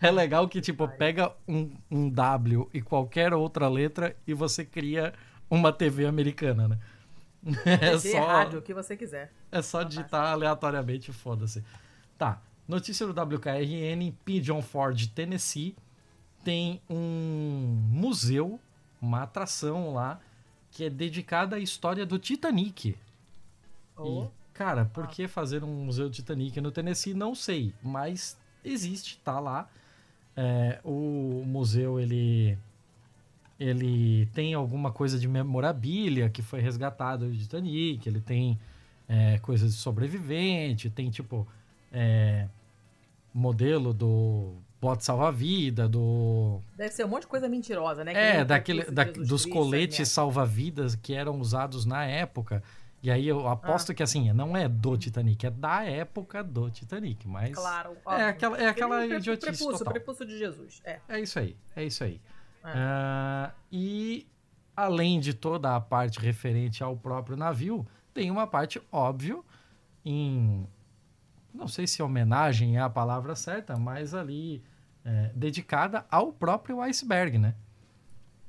Speaker 1: é legal que, tipo, pega um, um W e qualquer outra letra e você cria uma TV americana, né?
Speaker 2: É só. rádio, o que você quiser.
Speaker 1: É só digitar aleatoriamente, foda-se. Tá. Notícia do WKRN, Pigeon Ford, Tennessee tem um museu, uma atração lá, que é dedicada à história do Titanic. Oh. E, cara, por ah. que fazer um museu do Titanic no Tennessee? Não sei, mas existe, tá lá. É, o museu, ele ele tem alguma coisa de memorabilia que foi resgatado do Titanic, ele tem é, coisas de sobrevivente, tem tipo é, modelo do bote salva-vida, do.
Speaker 2: Deve ser um monte de coisa mentirosa, né?
Speaker 1: Que é, daquele, da, dos coletes salva-vidas que eram usados na época. E aí eu aposto ah. que assim, não é do Titanic, é da época do Titanic, mas.
Speaker 2: Claro,
Speaker 1: é óbvio. É aquela, é aquela idiotice.
Speaker 2: Prepúcio,
Speaker 1: total.
Speaker 2: prepúcio de Jesus. É.
Speaker 1: é isso aí, é isso aí. É. Uh, e além de toda a parte referente ao próprio navio, tem uma parte, óbvio, em não sei se homenagem é a palavra certa, mas ali é, dedicada ao próprio iceberg, né?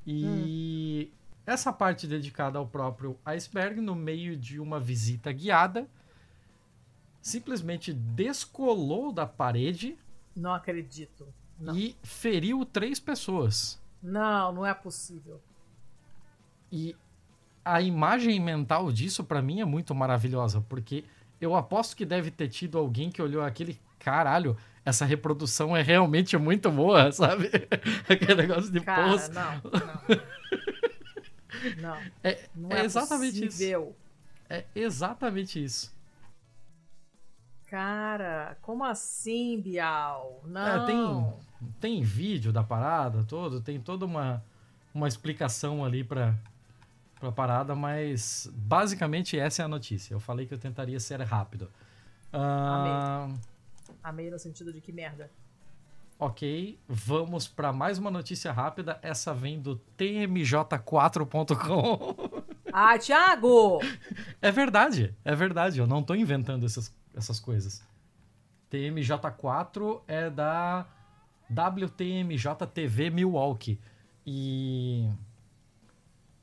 Speaker 1: E hum. essa parte dedicada ao próprio iceberg, no meio de uma visita guiada, simplesmente descolou da parede.
Speaker 2: Não acredito. Não.
Speaker 1: E feriu três pessoas.
Speaker 2: Não, não é possível.
Speaker 1: E a imagem mental disso para mim é muito maravilhosa, porque eu aposto que deve ter tido alguém que olhou aquele caralho, essa reprodução é realmente muito boa, sabe? Aquele negócio de
Speaker 2: Cara, post. Não, não. não.
Speaker 1: É,
Speaker 2: não é,
Speaker 1: é exatamente
Speaker 2: possível.
Speaker 1: isso. É exatamente isso.
Speaker 2: Cara, como assim, Bial? Não.
Speaker 1: É, tem, tem vídeo da parada todo, tem toda uma, uma explicação ali pra, pra parada, mas basicamente essa é a notícia. Eu falei que eu tentaria ser rápido.
Speaker 2: Amei. Amei no sentido de que merda.
Speaker 1: Ok, vamos para mais uma notícia rápida. Essa vem do tmj4.com.
Speaker 2: Ah, Thiago!
Speaker 1: É verdade, é verdade. Eu não tô inventando essas, essas coisas. TMJ4 é da WTMJ TV Milwaukee. E.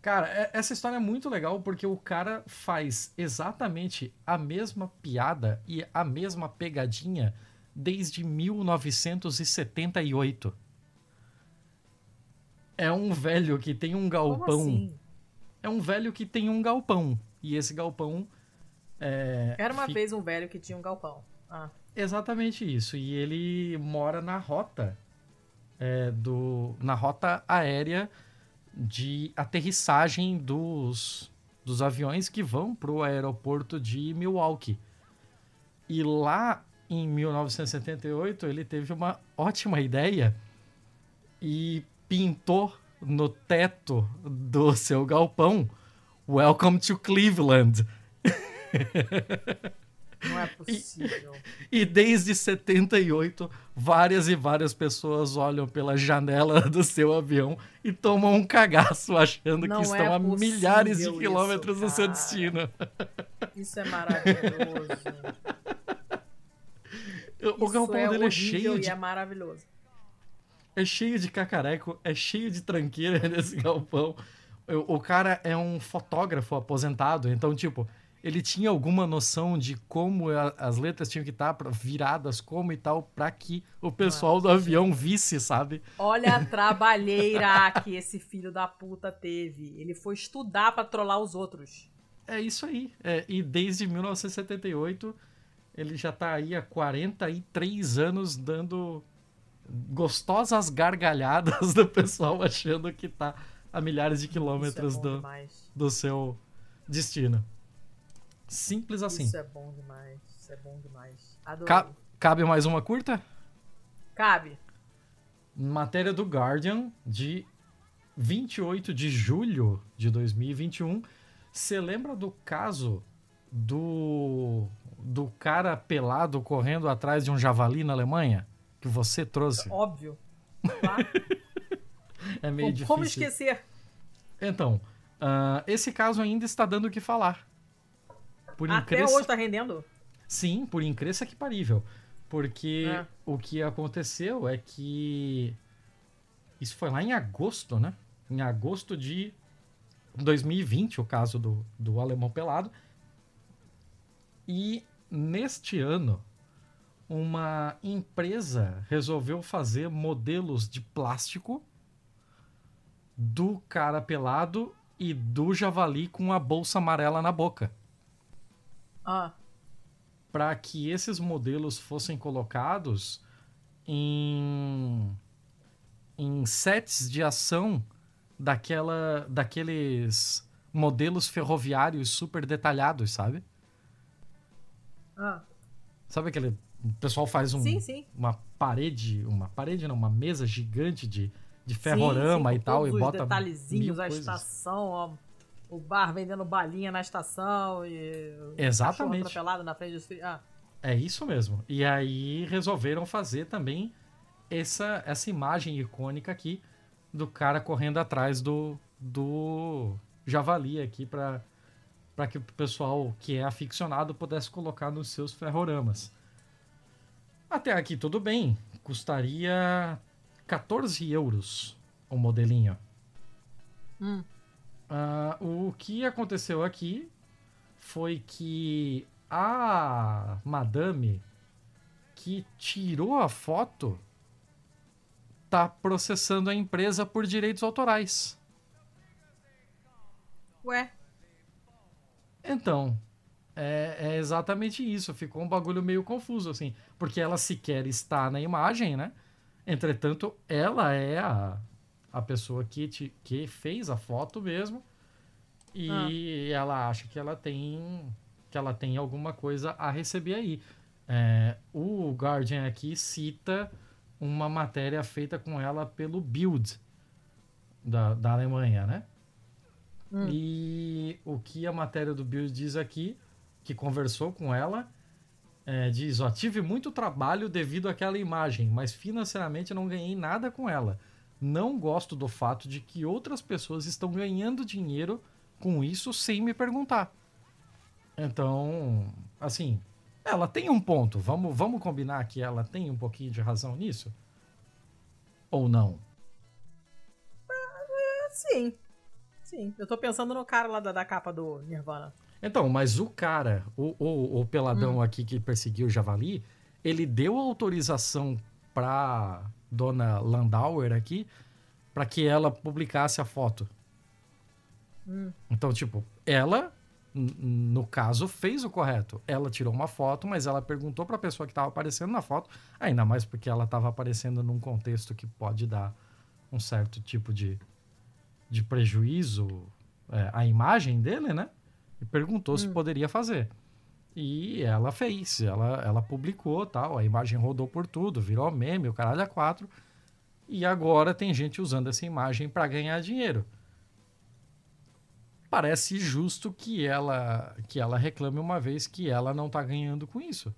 Speaker 1: Cara, é, essa história é muito legal porque o cara faz exatamente a mesma piada e a mesma pegadinha desde 1978. É um velho que tem um galpão.
Speaker 2: Assim?
Speaker 1: É um velho que tem um galpão. E esse galpão. É,
Speaker 2: Era uma vez um velho que tinha um galpão. Ah.
Speaker 1: Exatamente isso. E ele mora na rota. É, do, na rota aérea de aterrissagem dos, dos aviões que vão para o aeroporto de Milwaukee. E lá em 1978, ele teve uma ótima ideia e pintou no teto do seu galpão Welcome to Cleveland.
Speaker 2: Não é possível.
Speaker 1: E, e, desde 78, várias e várias pessoas olham pela janela do seu avião e tomam um cagaço achando
Speaker 2: Não
Speaker 1: que estão
Speaker 2: é
Speaker 1: a milhares de quilômetros isso, do seu destino.
Speaker 2: Isso é maravilhoso.
Speaker 1: o galpão é dele é cheio de.
Speaker 2: é maravilhoso.
Speaker 1: É cheio de cacareco, é cheio de tranqueira nesse galpão. O, cara é um fotógrafo aposentado, então, tipo, ele tinha alguma noção de como a, as letras tinham que estar tá viradas, como e tal, para que o pessoal Nossa, do avião visse, sabe?
Speaker 2: Olha a trabalheira que esse filho da puta teve. Ele foi estudar para trollar os outros.
Speaker 1: É isso aí. É, e desde 1978 ele já tá aí há 43 anos dando gostosas gargalhadas do pessoal achando que tá a milhares de é quilômetros é do, do seu destino. Simples assim.
Speaker 2: Isso é bom demais. Isso é bom demais.
Speaker 1: Ca cabe mais uma curta?
Speaker 2: Cabe.
Speaker 1: Matéria do Guardian de 28 de julho de 2021. Você lembra do caso do do cara pelado correndo atrás de um javali na Alemanha que você trouxe?
Speaker 2: Óbvio.
Speaker 1: é meio
Speaker 2: como,
Speaker 1: difícil.
Speaker 2: Como esquecer?
Speaker 1: Então, uh, esse caso ainda está dando o que falar.
Speaker 2: Por Até incrível... hoje tá rendendo?
Speaker 1: Sim, por incrível que parível. Porque é. o que aconteceu é que. Isso foi lá em agosto, né? Em agosto de 2020, o caso do, do Alemão Pelado. E neste ano, uma empresa resolveu fazer modelos de plástico do cara pelado e do javali com a bolsa amarela na boca.
Speaker 2: Ah.
Speaker 1: Para que esses modelos fossem colocados em, em sets de ação daquela, daqueles modelos ferroviários super detalhados, sabe?
Speaker 2: Ah.
Speaker 1: Sabe aquele. O pessoal faz um,
Speaker 2: sim, sim.
Speaker 1: uma parede, uma parede não, uma mesa gigante de, de ferrorama sim, e tal, e bota.
Speaker 2: detalhezinhos, a estação, ó, o bar vendendo balinha na estação e
Speaker 1: Exatamente.
Speaker 2: atropelado na frente dos ah.
Speaker 1: É isso mesmo. E aí resolveram fazer também essa, essa imagem icônica aqui do cara correndo atrás do, do javali aqui para para que o pessoal que é aficionado pudesse colocar nos seus ferroramas. Até aqui tudo bem. Custaria 14 euros o modelinho.
Speaker 2: Hum.
Speaker 1: Uh, o que aconteceu aqui foi que a madame que tirou a foto tá processando a empresa por direitos autorais.
Speaker 2: Ué?
Speaker 1: Então, é, é, exatamente isso. Ficou um bagulho meio confuso, assim. Porque ela sequer está na imagem, né? Entretanto, ela é a, a pessoa que, te, que fez a foto mesmo e ah. ela acha que ela tem que ela tem alguma coisa a receber aí. É, o Guardian aqui cita uma matéria feita com ela pelo Bild da, da Alemanha, né? Hum. E o que a matéria do Bild diz aqui, que conversou com ela, é, diz: ó, tive muito trabalho devido àquela imagem, mas financeiramente não ganhei nada com ela não gosto do fato de que outras pessoas estão ganhando dinheiro com isso sem me perguntar. Então, assim, ela tem um ponto. Vamos, vamos combinar que ela tem um pouquinho de razão nisso? Ou não?
Speaker 2: É, sim. Sim. Eu tô pensando no cara lá da, da capa do Nirvana.
Speaker 1: Então, mas o cara, o, o, o peladão hum. aqui que perseguiu o Javali, ele deu autorização pra dona Landauer aqui para que ela publicasse a foto.
Speaker 2: Hum.
Speaker 1: Então, tipo, ela, no caso, fez o correto. Ela tirou uma foto, mas ela perguntou para a pessoa que estava aparecendo na foto, ainda mais porque ela estava aparecendo num contexto que pode dar um certo tipo de, de prejuízo é, à imagem dele, né? E perguntou hum. se poderia fazer. E ela fez, ela, ela publicou tal, a imagem rodou por tudo, virou meme, o caralho a quatro. E agora tem gente usando essa imagem para ganhar dinheiro. Parece justo que ela que ela reclame uma vez que ela não tá ganhando com isso.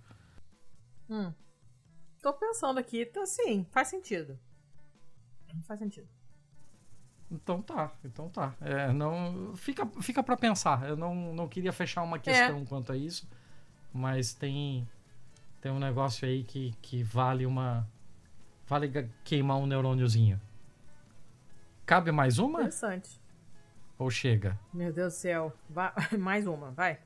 Speaker 2: Hum. Tô pensando aqui, tá sim, faz sentido. Faz sentido.
Speaker 1: Então tá, então tá. É, não fica fica para pensar. Eu não, não queria fechar uma questão é. quanto a isso mas tem tem um negócio aí que, que vale uma vale queimar um neurôniozinho. Cabe mais uma?
Speaker 2: Interessante.
Speaker 1: Ou chega?
Speaker 2: Meu Deus do céu. Vai, mais uma, vai.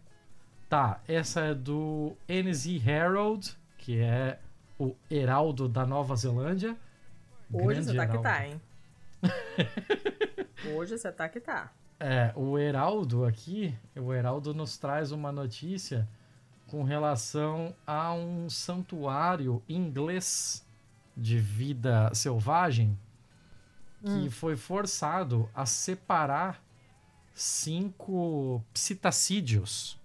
Speaker 1: Tá, essa é do NZ Herald, que é o Heraldo da Nova Zelândia.
Speaker 2: Hoje você tá Heraldo. que tá, hein? Hoje você tá que tá.
Speaker 1: É, o Heraldo aqui, o Heraldo nos traz uma notícia com relação a um santuário inglês de vida selvagem que hum. foi forçado a separar cinco psitacídeos.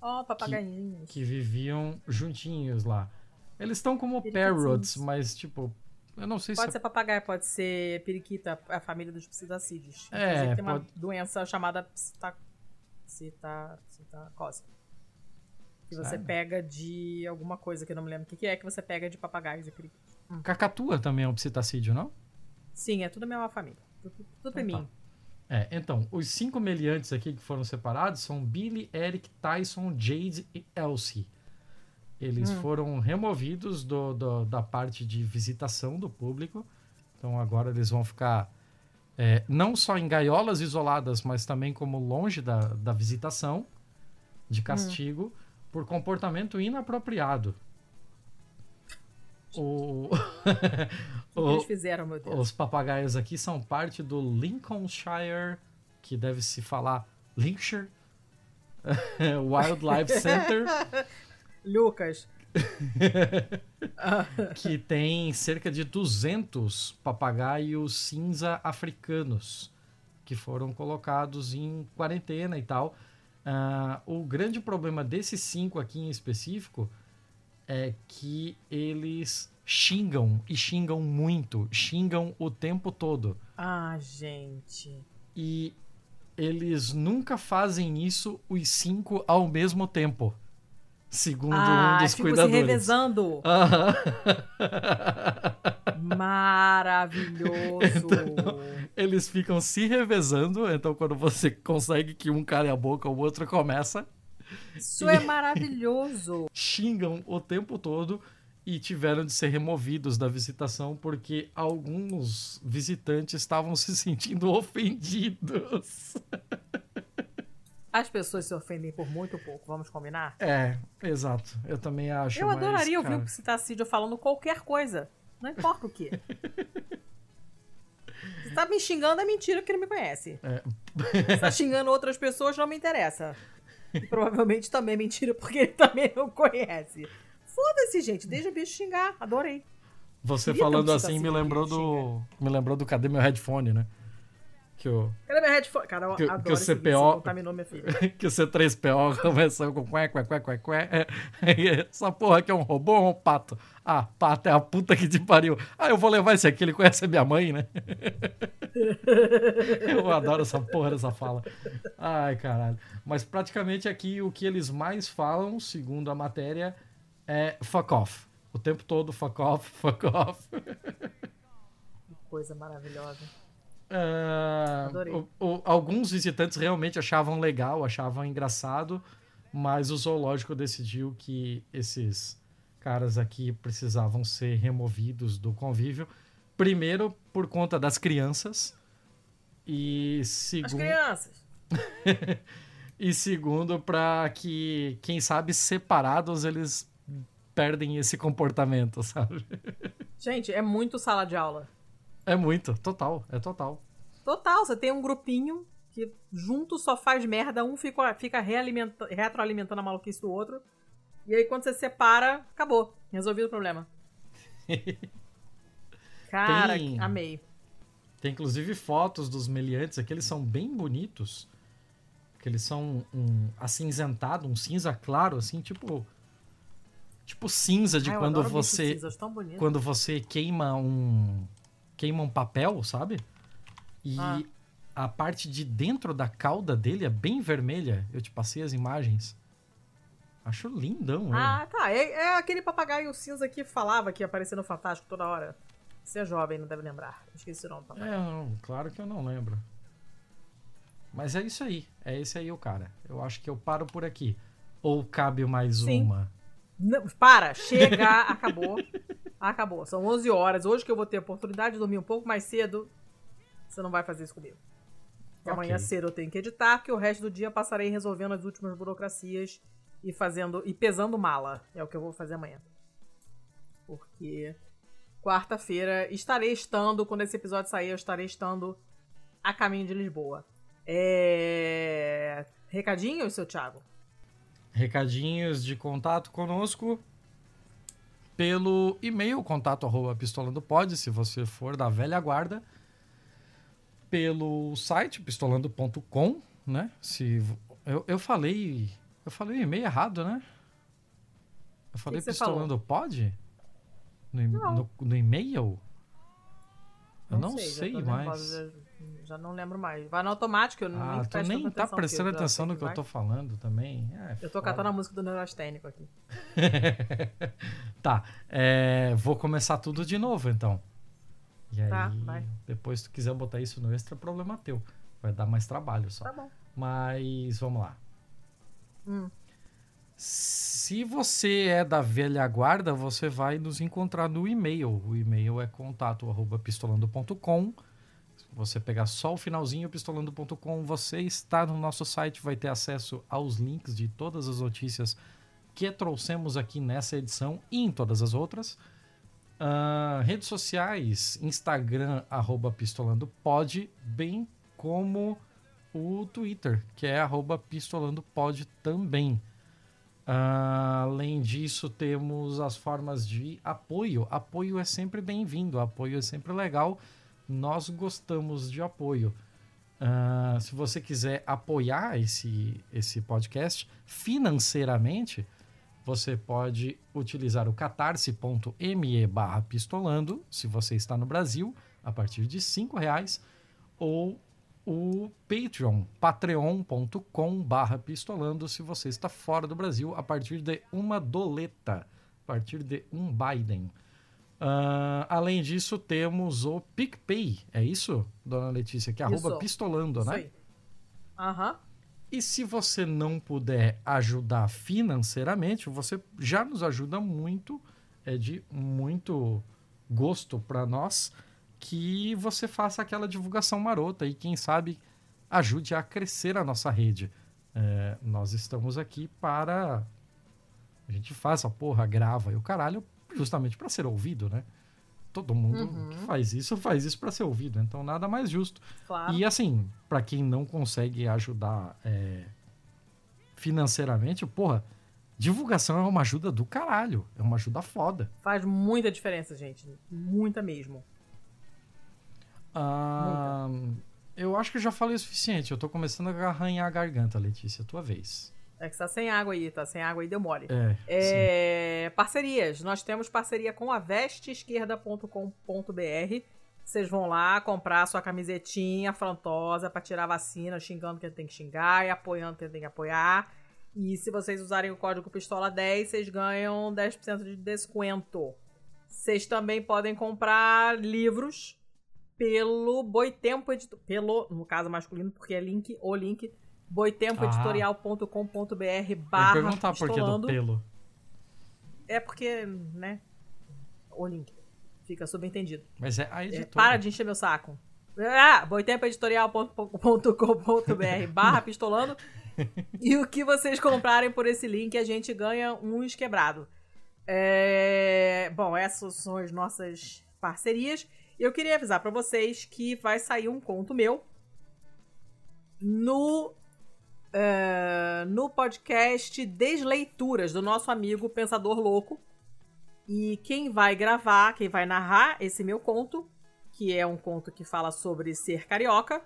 Speaker 2: Ó, oh, papagainhos.
Speaker 1: Que, que, viviam juntinhos lá. Eles estão como parrots, mas tipo, eu não sei
Speaker 2: pode
Speaker 1: se.
Speaker 2: Pode ser papagaio, pode ser periquita, a família dos psitacídeos.
Speaker 1: É.
Speaker 2: Tem pode... uma doença chamada psita... Psita... psitacose. Que você Sabe? pega de alguma coisa que eu não me lembro o que, é que você pega de papagaios e periquitos.
Speaker 1: Hum. Cacatua também é um psitacídeo, não?
Speaker 2: Sim, é tudo a mesma família. Tudo, tudo então, mim.
Speaker 1: Tá. É, então, os cinco meliantes aqui que foram separados são Billy, Eric, Tyson, Jade e Elsie. Eles hum. foram removidos do, do, da parte de visitação do público. Então agora eles vão ficar é, não só em gaiolas isoladas, mas também como longe da, da visitação de hum. castigo hum. por comportamento inapropriado.
Speaker 2: O... o que eles fizeram, meu Deus?
Speaker 1: Os papagaios aqui são parte do Lincolnshire, que deve se falar Lincolnshire Wildlife Center.
Speaker 2: Lucas.
Speaker 1: que tem cerca de 200 papagaios cinza africanos que foram colocados em quarentena e tal. Uh, o grande problema desses cinco aqui em específico é que eles xingam e xingam muito, xingam o tempo todo.
Speaker 2: Ah, gente.
Speaker 1: E eles nunca fazem isso os cinco ao mesmo tempo segundo ah, um dos cuidadores.
Speaker 2: se revezando. Maravilhoso.
Speaker 1: Então, eles ficam se revezando, então quando você consegue que um cale a boca, o outro começa.
Speaker 2: Isso é maravilhoso.
Speaker 1: Xingam o tempo todo e tiveram de ser removidos da visitação porque alguns visitantes estavam se sentindo ofendidos.
Speaker 2: As pessoas se ofendem por muito pouco, vamos combinar?
Speaker 1: É, exato. Eu também acho.
Speaker 2: Eu adoraria ouvir o Citacídio falando qualquer coisa. Não importa o que. Se tá me xingando, é mentira que ele me conhece. É. Se tá xingando outras pessoas, não me interessa. E provavelmente também é mentira, porque ele também não conhece. Foda-se, gente. Deixa o bicho xingar. Adorei.
Speaker 1: Você Queria falando assim me lembrou do. Me lembrou do Cadê meu headphone, né?
Speaker 2: Que o. Cadê minha headphone? Cara, eu que, adoro que o CPO. contaminou minha filha.
Speaker 1: que o C3PO começou com cué, cué, cué, cué, cué. Essa porra aqui é um robô ou um pato? Ah, pato é a puta que te pariu. Ah, eu vou levar esse aqui, ele conhece a minha mãe, né? eu adoro essa porra dessa fala. Ai, caralho. Mas praticamente aqui o que eles mais falam, segundo a matéria, é fuck off. O tempo todo fuck off, fuck off.
Speaker 2: Que coisa maravilhosa.
Speaker 1: Uh, o, o, alguns visitantes realmente achavam legal, achavam engraçado, mas o zoológico decidiu que esses caras aqui precisavam ser removidos do convívio. Primeiro, por conta das crianças. E segundo. As
Speaker 2: crianças!
Speaker 1: e segundo, para que, quem sabe, separados eles perdem esse comportamento, sabe?
Speaker 2: Gente, é muito sala de aula.
Speaker 1: É muito, total, é total.
Speaker 2: Total, você tem um grupinho que junto só faz merda, um fica, fica retroalimentando a maluquice do outro. E aí quando você separa, acabou. Resolvido o problema. Cara, tem, amei.
Speaker 1: Tem inclusive fotos dos meliantes aqui, eles são bem bonitos. Que eles são um acinzentado, um cinza claro, assim, tipo. Tipo cinza de Ai, quando você. Quando você queima um queima um papel, sabe? E ah. a parte de dentro da cauda dele é bem vermelha. Eu te passei as imagens. Acho lindão.
Speaker 2: Ah, ele. tá. É, é, aquele papagaio cinza que falava que aparecia no Fantástico toda hora. Você é jovem, não deve lembrar. Esqueci o nome também.
Speaker 1: É, não, claro que eu não lembro. Mas é isso aí. É esse aí o cara. Eu acho que eu paro por aqui. Ou cabe mais Sim. uma?
Speaker 2: Não, para, chega, acabou. Acabou. São 11 horas. Hoje que eu vou ter a oportunidade de dormir um pouco mais cedo, você não vai fazer isso comigo. Okay. Amanhã cedo eu tenho que editar, porque o resto do dia passarei resolvendo as últimas burocracias e fazendo e pesando mala. É o que eu vou fazer amanhã. Porque quarta-feira estarei estando, quando esse episódio sair, eu estarei estando a caminho de Lisboa. É... Recadinhos, seu Thiago?
Speaker 1: Recadinhos de contato conosco pelo e-mail contato arroba pistolandopod, se você for da velha guarda, pelo site pistolando.com, né? Se eu, eu falei, eu falei o e-mail errado, né? Eu falei que pistolando pod no, no, no e-mail? Eu não, não sei, sei mais.
Speaker 2: Já, não lembro mais. Vai no automático, eu
Speaker 1: ah, nem tu nem tá prestando atenção no que eu tô falando também. É,
Speaker 2: eu tô catando a música do Neurastênico aqui.
Speaker 1: tá, é, vou começar tudo de novo então. E
Speaker 2: tá,
Speaker 1: aí,
Speaker 2: vai.
Speaker 1: depois se tu quiser botar isso no extra, problema teu. Vai dar mais trabalho só.
Speaker 2: Tá bom.
Speaker 1: Mas vamos lá.
Speaker 2: Hum.
Speaker 1: Se você é da velha guarda, você vai nos encontrar no e-mail. O e-mail é contato@pistolando.com. Você pegar só o finalzinho pistolando.com, você está no nosso site, vai ter acesso aos links de todas as notícias que trouxemos aqui nessa edição e em todas as outras. Uh, redes sociais, Instagram, arroba pistolandopod, bem como o Twitter, que é arroba pistolandopod também. Uh, além disso, temos as formas de apoio. Apoio é sempre bem-vindo, apoio é sempre legal. Nós gostamos de apoio. Uh, se você quiser apoiar esse, esse podcast financeiramente, você pode utilizar o catarse.me barra pistolando, se você está no Brasil, a partir de cinco reais, ou o Patreon, patreon.com barra pistolando, se você está fora do Brasil, a partir de uma doleta, a partir de um Biden. Uh, além disso, temos o PicPay, é isso, dona Letícia? Que é arroba pistolando, né?
Speaker 2: Aham. Uhum.
Speaker 1: E se você não puder ajudar financeiramente, você já nos ajuda muito, é de muito gosto para nós que você faça aquela divulgação marota e, quem sabe, ajude a crescer a nossa rede. É, nós estamos aqui para. A gente faz a porra, grava e o caralho, justamente para ser ouvido, né? Todo mundo uhum. que faz isso, faz isso para ser ouvido. Então, nada mais justo.
Speaker 2: Claro.
Speaker 1: E, assim, para quem não consegue ajudar é, financeiramente, porra, divulgação é uma ajuda do caralho. É uma ajuda foda.
Speaker 2: Faz muita diferença, gente. Muita mesmo.
Speaker 1: Ah, eu acho que eu já falei o suficiente. Eu tô começando a arranhar a garganta, Letícia. Tua vez.
Speaker 2: É que tá sem água aí, tá sem água aí, deu mole.
Speaker 1: É,
Speaker 2: é parcerias. Nós temos parceria com a vesteesquerda.com.br. Vocês vão lá comprar sua camisetinha afrontosa para tirar a vacina, xingando quem tem que xingar e apoiando quem tem que apoiar. E se vocês usarem o código Pistola10, vocês ganham 10% de desconto. Vocês também podem comprar livros pelo Boitempo Editor. Pelo, no caso masculino, porque é link, o link, boitempoeditorial.com.br barra
Speaker 1: perguntar por que do pelo.
Speaker 2: É porque, né, o link. Fica subentendido.
Speaker 1: Mas é a editora. É,
Speaker 2: para de encher meu saco. Ah, boitempoeditorial.com.br barra pistolando. e o que vocês comprarem por esse link, a gente ganha uns quebrado. É... Bom, essas são as nossas parcerias. Eu queria avisar para vocês que vai sair um conto meu no uh, no podcast Desleituras do nosso amigo Pensador Louco. E quem vai gravar, quem vai narrar esse meu conto, que é um conto que fala sobre ser carioca,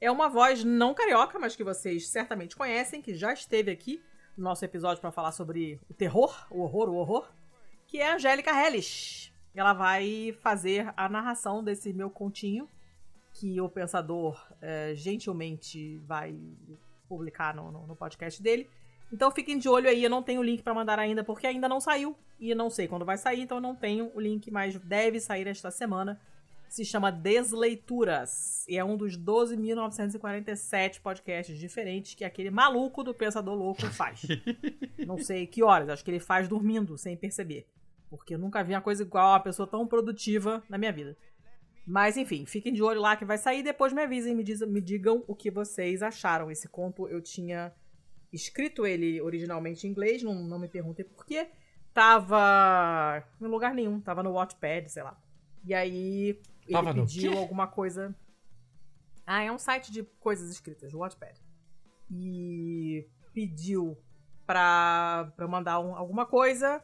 Speaker 2: é uma voz não carioca, mas que vocês certamente conhecem, que já esteve aqui no nosso episódio para falar sobre o terror, o horror, o horror, que é a Angélica Hellish ela vai fazer a narração desse meu continho, que o pensador é, gentilmente vai publicar no, no, no, podcast dele. Então fiquem de olho aí, eu não tenho o link para mandar ainda, porque ainda não saiu, e não sei quando vai sair, então eu não tenho o link, mas deve sair esta semana. Se chama Desleituras, e é um dos 12.947 podcasts diferentes que aquele maluco do Pensador Louco faz. não sei que horas, acho que ele faz dormindo, sem perceber. Porque eu nunca vi uma coisa igual a uma pessoa tão produtiva na minha vida. Mas enfim, fiquem de olho lá que vai sair. Depois me avisem, me, diz, me digam o que vocês acharam. Esse conto eu tinha escrito ele originalmente em inglês, não, não me perguntem por quê. Tava em lugar nenhum, tava no Wattpad, sei lá. E aí ele
Speaker 1: Tava
Speaker 2: pediu alguma coisa. Ah, é um site de coisas escritas, Wattpad. E pediu pra, pra mandar um- alguma coisa,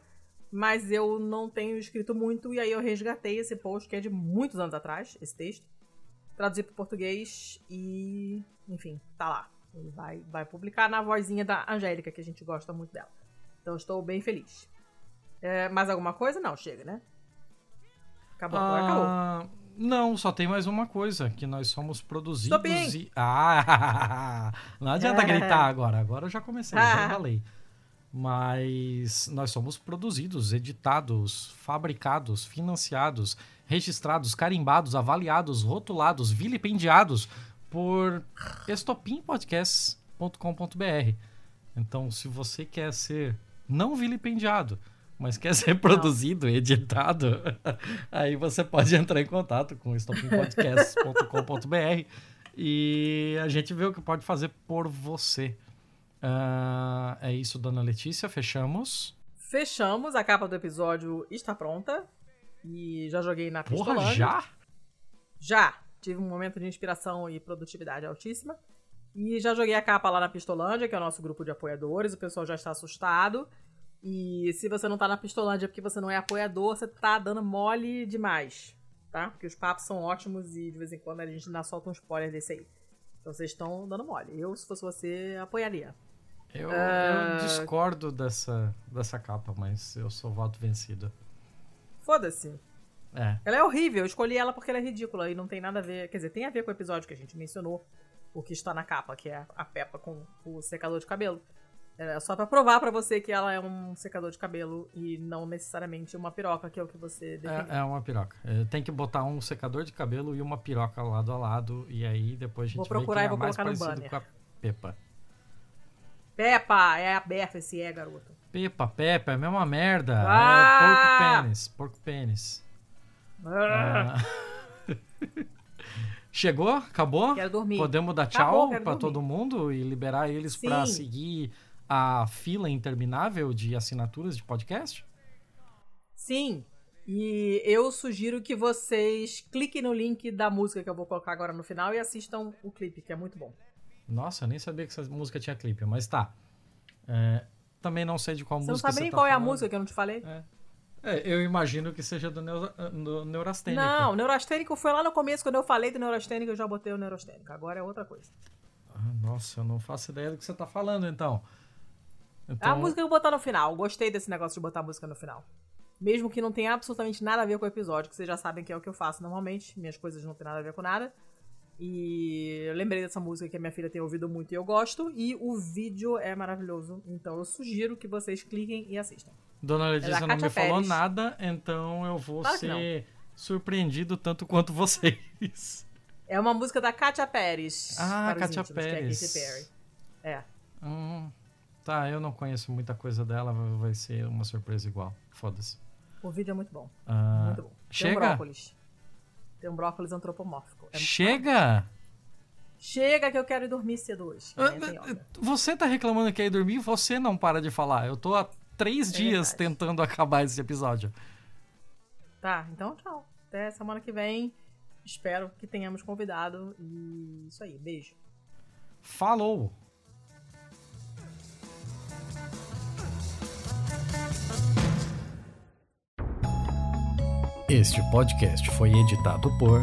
Speaker 2: mas eu não tenho escrito muito, e aí eu resgatei esse post que é de muitos anos atrás, esse texto. Traduzi para português e, enfim, tá lá. Ele vai, vai publicar na vozinha da Angélica, que a gente gosta muito dela. Então estou bem feliz. É, mais alguma coisa? Não, chega, né? Acabou, agora acabou.
Speaker 1: Ah, não, só tem mais uma coisa, que nós somos produzidos
Speaker 2: Estopim.
Speaker 1: e... Ah, não adianta gritar agora, agora eu já comecei, já falei. Mas nós somos produzidos, editados, fabricados, financiados, registrados, carimbados, avaliados, rotulados, vilipendiados por estopimpodcasts.com.br. Então, se você quer ser não vilipendiado, mas quer ser produzido, editado, aí você pode entrar em contato com estopimpodcasts.com.br e a gente vê o que pode fazer por você. Ah, é isso, dona Letícia. Fechamos.
Speaker 2: Fechamos, a capa do episódio está pronta. E já joguei na
Speaker 1: Porra,
Speaker 2: Pistolândia.
Speaker 1: já?
Speaker 2: Já! Tive um momento de inspiração e produtividade altíssima. E já joguei a capa lá na Pistolândia, que é o nosso grupo de apoiadores. O pessoal já está assustado. E se você não tá na Pistolândia porque você não é apoiador, você tá dando mole demais, tá? Porque os papos são ótimos e de vez em quando a gente ainda solta um spoiler desse aí. Então vocês estão dando mole. Eu, se fosse você, apoiaria.
Speaker 1: Eu,
Speaker 2: Ah.
Speaker 1: eu discordo dessa, dessa capa, mas eu sou voto vencido.
Speaker 2: Foda-se.
Speaker 1: É.
Speaker 2: Ela é horrível, eu escolhi ela porque ela é ridícula e não tem nada a ver. Quer dizer, tem a ver com o episódio que a gente mencionou, o que está na capa, que é a Peppa com o secador de cabelo. É só pra provar pra você que ela é um secador de cabelo e não necessariamente uma piroca, que é o que você definiu.
Speaker 1: É, é uma piroca. É, Tem que botar um secador de cabelo e uma piroca lado a lado. E aí depois a gente
Speaker 2: Vou
Speaker 1: vê
Speaker 2: procurar
Speaker 1: quem
Speaker 2: e
Speaker 1: é
Speaker 2: vou
Speaker 1: mais
Speaker 2: colocar no banner.
Speaker 1: com a Pepa.
Speaker 2: Peppa, é aberto esse é, garoto.
Speaker 1: Pepa, Pepa, é a mesma merda.
Speaker 2: Ah!
Speaker 1: É porco pênis. Porco pênis.
Speaker 2: Ah,
Speaker 1: Ah. Chegou? Acabou?
Speaker 2: Quero dormir.
Speaker 1: Podemos dar tchau
Speaker 2: dormir.
Speaker 1: todo mundo e liberar eles pra
Speaker 2: Sim.
Speaker 1: seguir a fila interminável de assinaturas de podcast?
Speaker 2: Sim. E eu sugiro que vocês cliquem no link da música que eu vou colocar agora no final e assistam o clipe, que é muito bom.
Speaker 1: Nossa, eu nem sabia que essa música tinha clipe, mas tá. É, também não sei de qual
Speaker 2: Você não
Speaker 1: música
Speaker 2: sabe nem
Speaker 1: tá
Speaker 2: qual é a
Speaker 1: falando.
Speaker 2: música que eu não te falei?
Speaker 1: É, eu imagino que seja do, neu, do Neurastênico.
Speaker 2: Não, neurastênico foi lá no começo, quando eu falei do neurastênico, eu já botei o neurastênico. Agora é outra coisa.
Speaker 1: Ah, nossa, eu não faço ideia do que você tá falando, então.
Speaker 2: A
Speaker 1: então
Speaker 2: música que eu vou botar no final. Gostei desse negócio de botar a música no final. Mesmo que não tenha absolutamente nada a ver com o episódio, que vocês já sabem que é o que eu faço normalmente. Minhas coisas não têm nada a ver com nada. E eu lembrei dessa música que a minha filha tem ouvido muito e eu gosto. E o vídeo é maravilhoso. Então eu sugiro que vocês cliquem e assistam.
Speaker 1: Dona Letícia
Speaker 2: da
Speaker 1: não me falou
Speaker 2: Pérez.
Speaker 1: nada, então eu vou
Speaker 2: Claro
Speaker 1: ser surpreendido tanto quanto vocês.
Speaker 2: É uma música da Katia Pérez.
Speaker 1: Ah, Katia
Speaker 2: íntimos, que é
Speaker 1: Pérez.
Speaker 2: Perry. É.
Speaker 1: Hum, tá, eu não conheço muita coisa dela, vai ser uma surpresa igual. Foda-se.
Speaker 2: O vídeo é muito bom.
Speaker 1: Ah,
Speaker 2: Muito bom. Tem um
Speaker 1: chega?
Speaker 2: brócolis. Tem um brócolis antropomórfico. É-
Speaker 1: Chega!
Speaker 2: Chega que eu quero ir dormir cedo hoje.
Speaker 1: Ah,
Speaker 2: yoga.
Speaker 1: Você tá reclamando que ia dormir, você não para de falar. Eu tô há três
Speaker 2: É
Speaker 1: dias
Speaker 2: verdade.
Speaker 1: tentando acabar esse episódio.
Speaker 2: Tá, então tchau. Até semana que vem. Espero que tenhamos convidado. E isso aí. Beijo.
Speaker 1: Falou! Este podcast foi editado por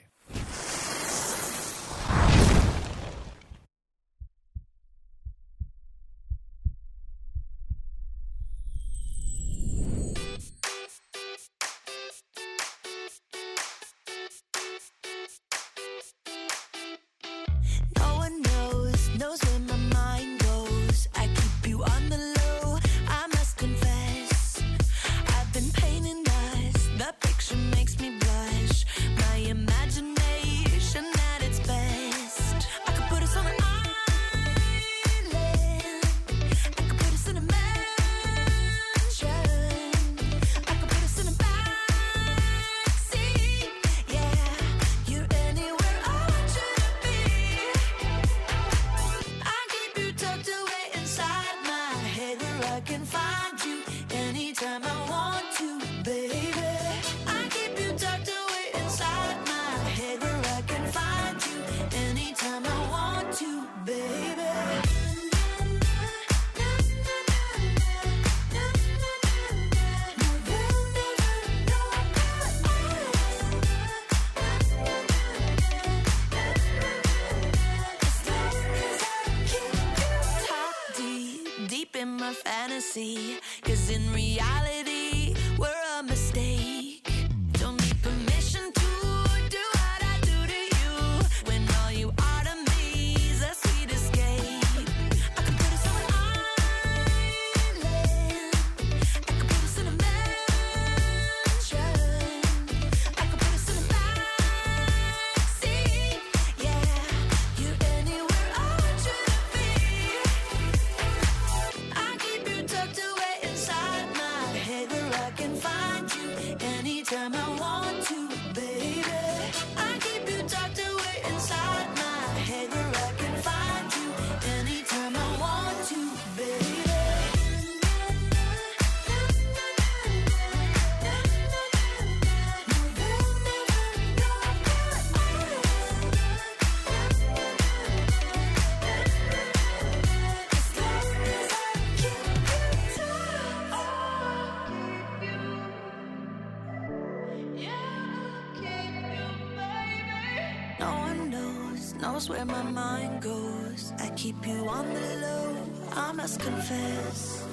Speaker 4: knows where my mind goes. I keep you on the low, I must confess.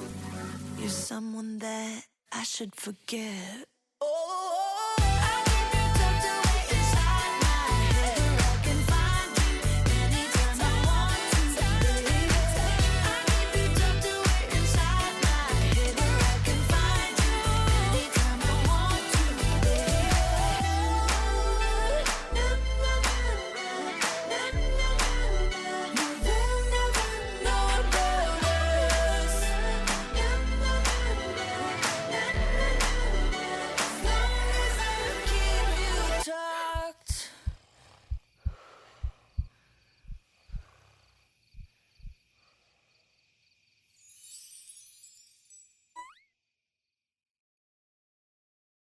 Speaker 4: You're someone that I should forget.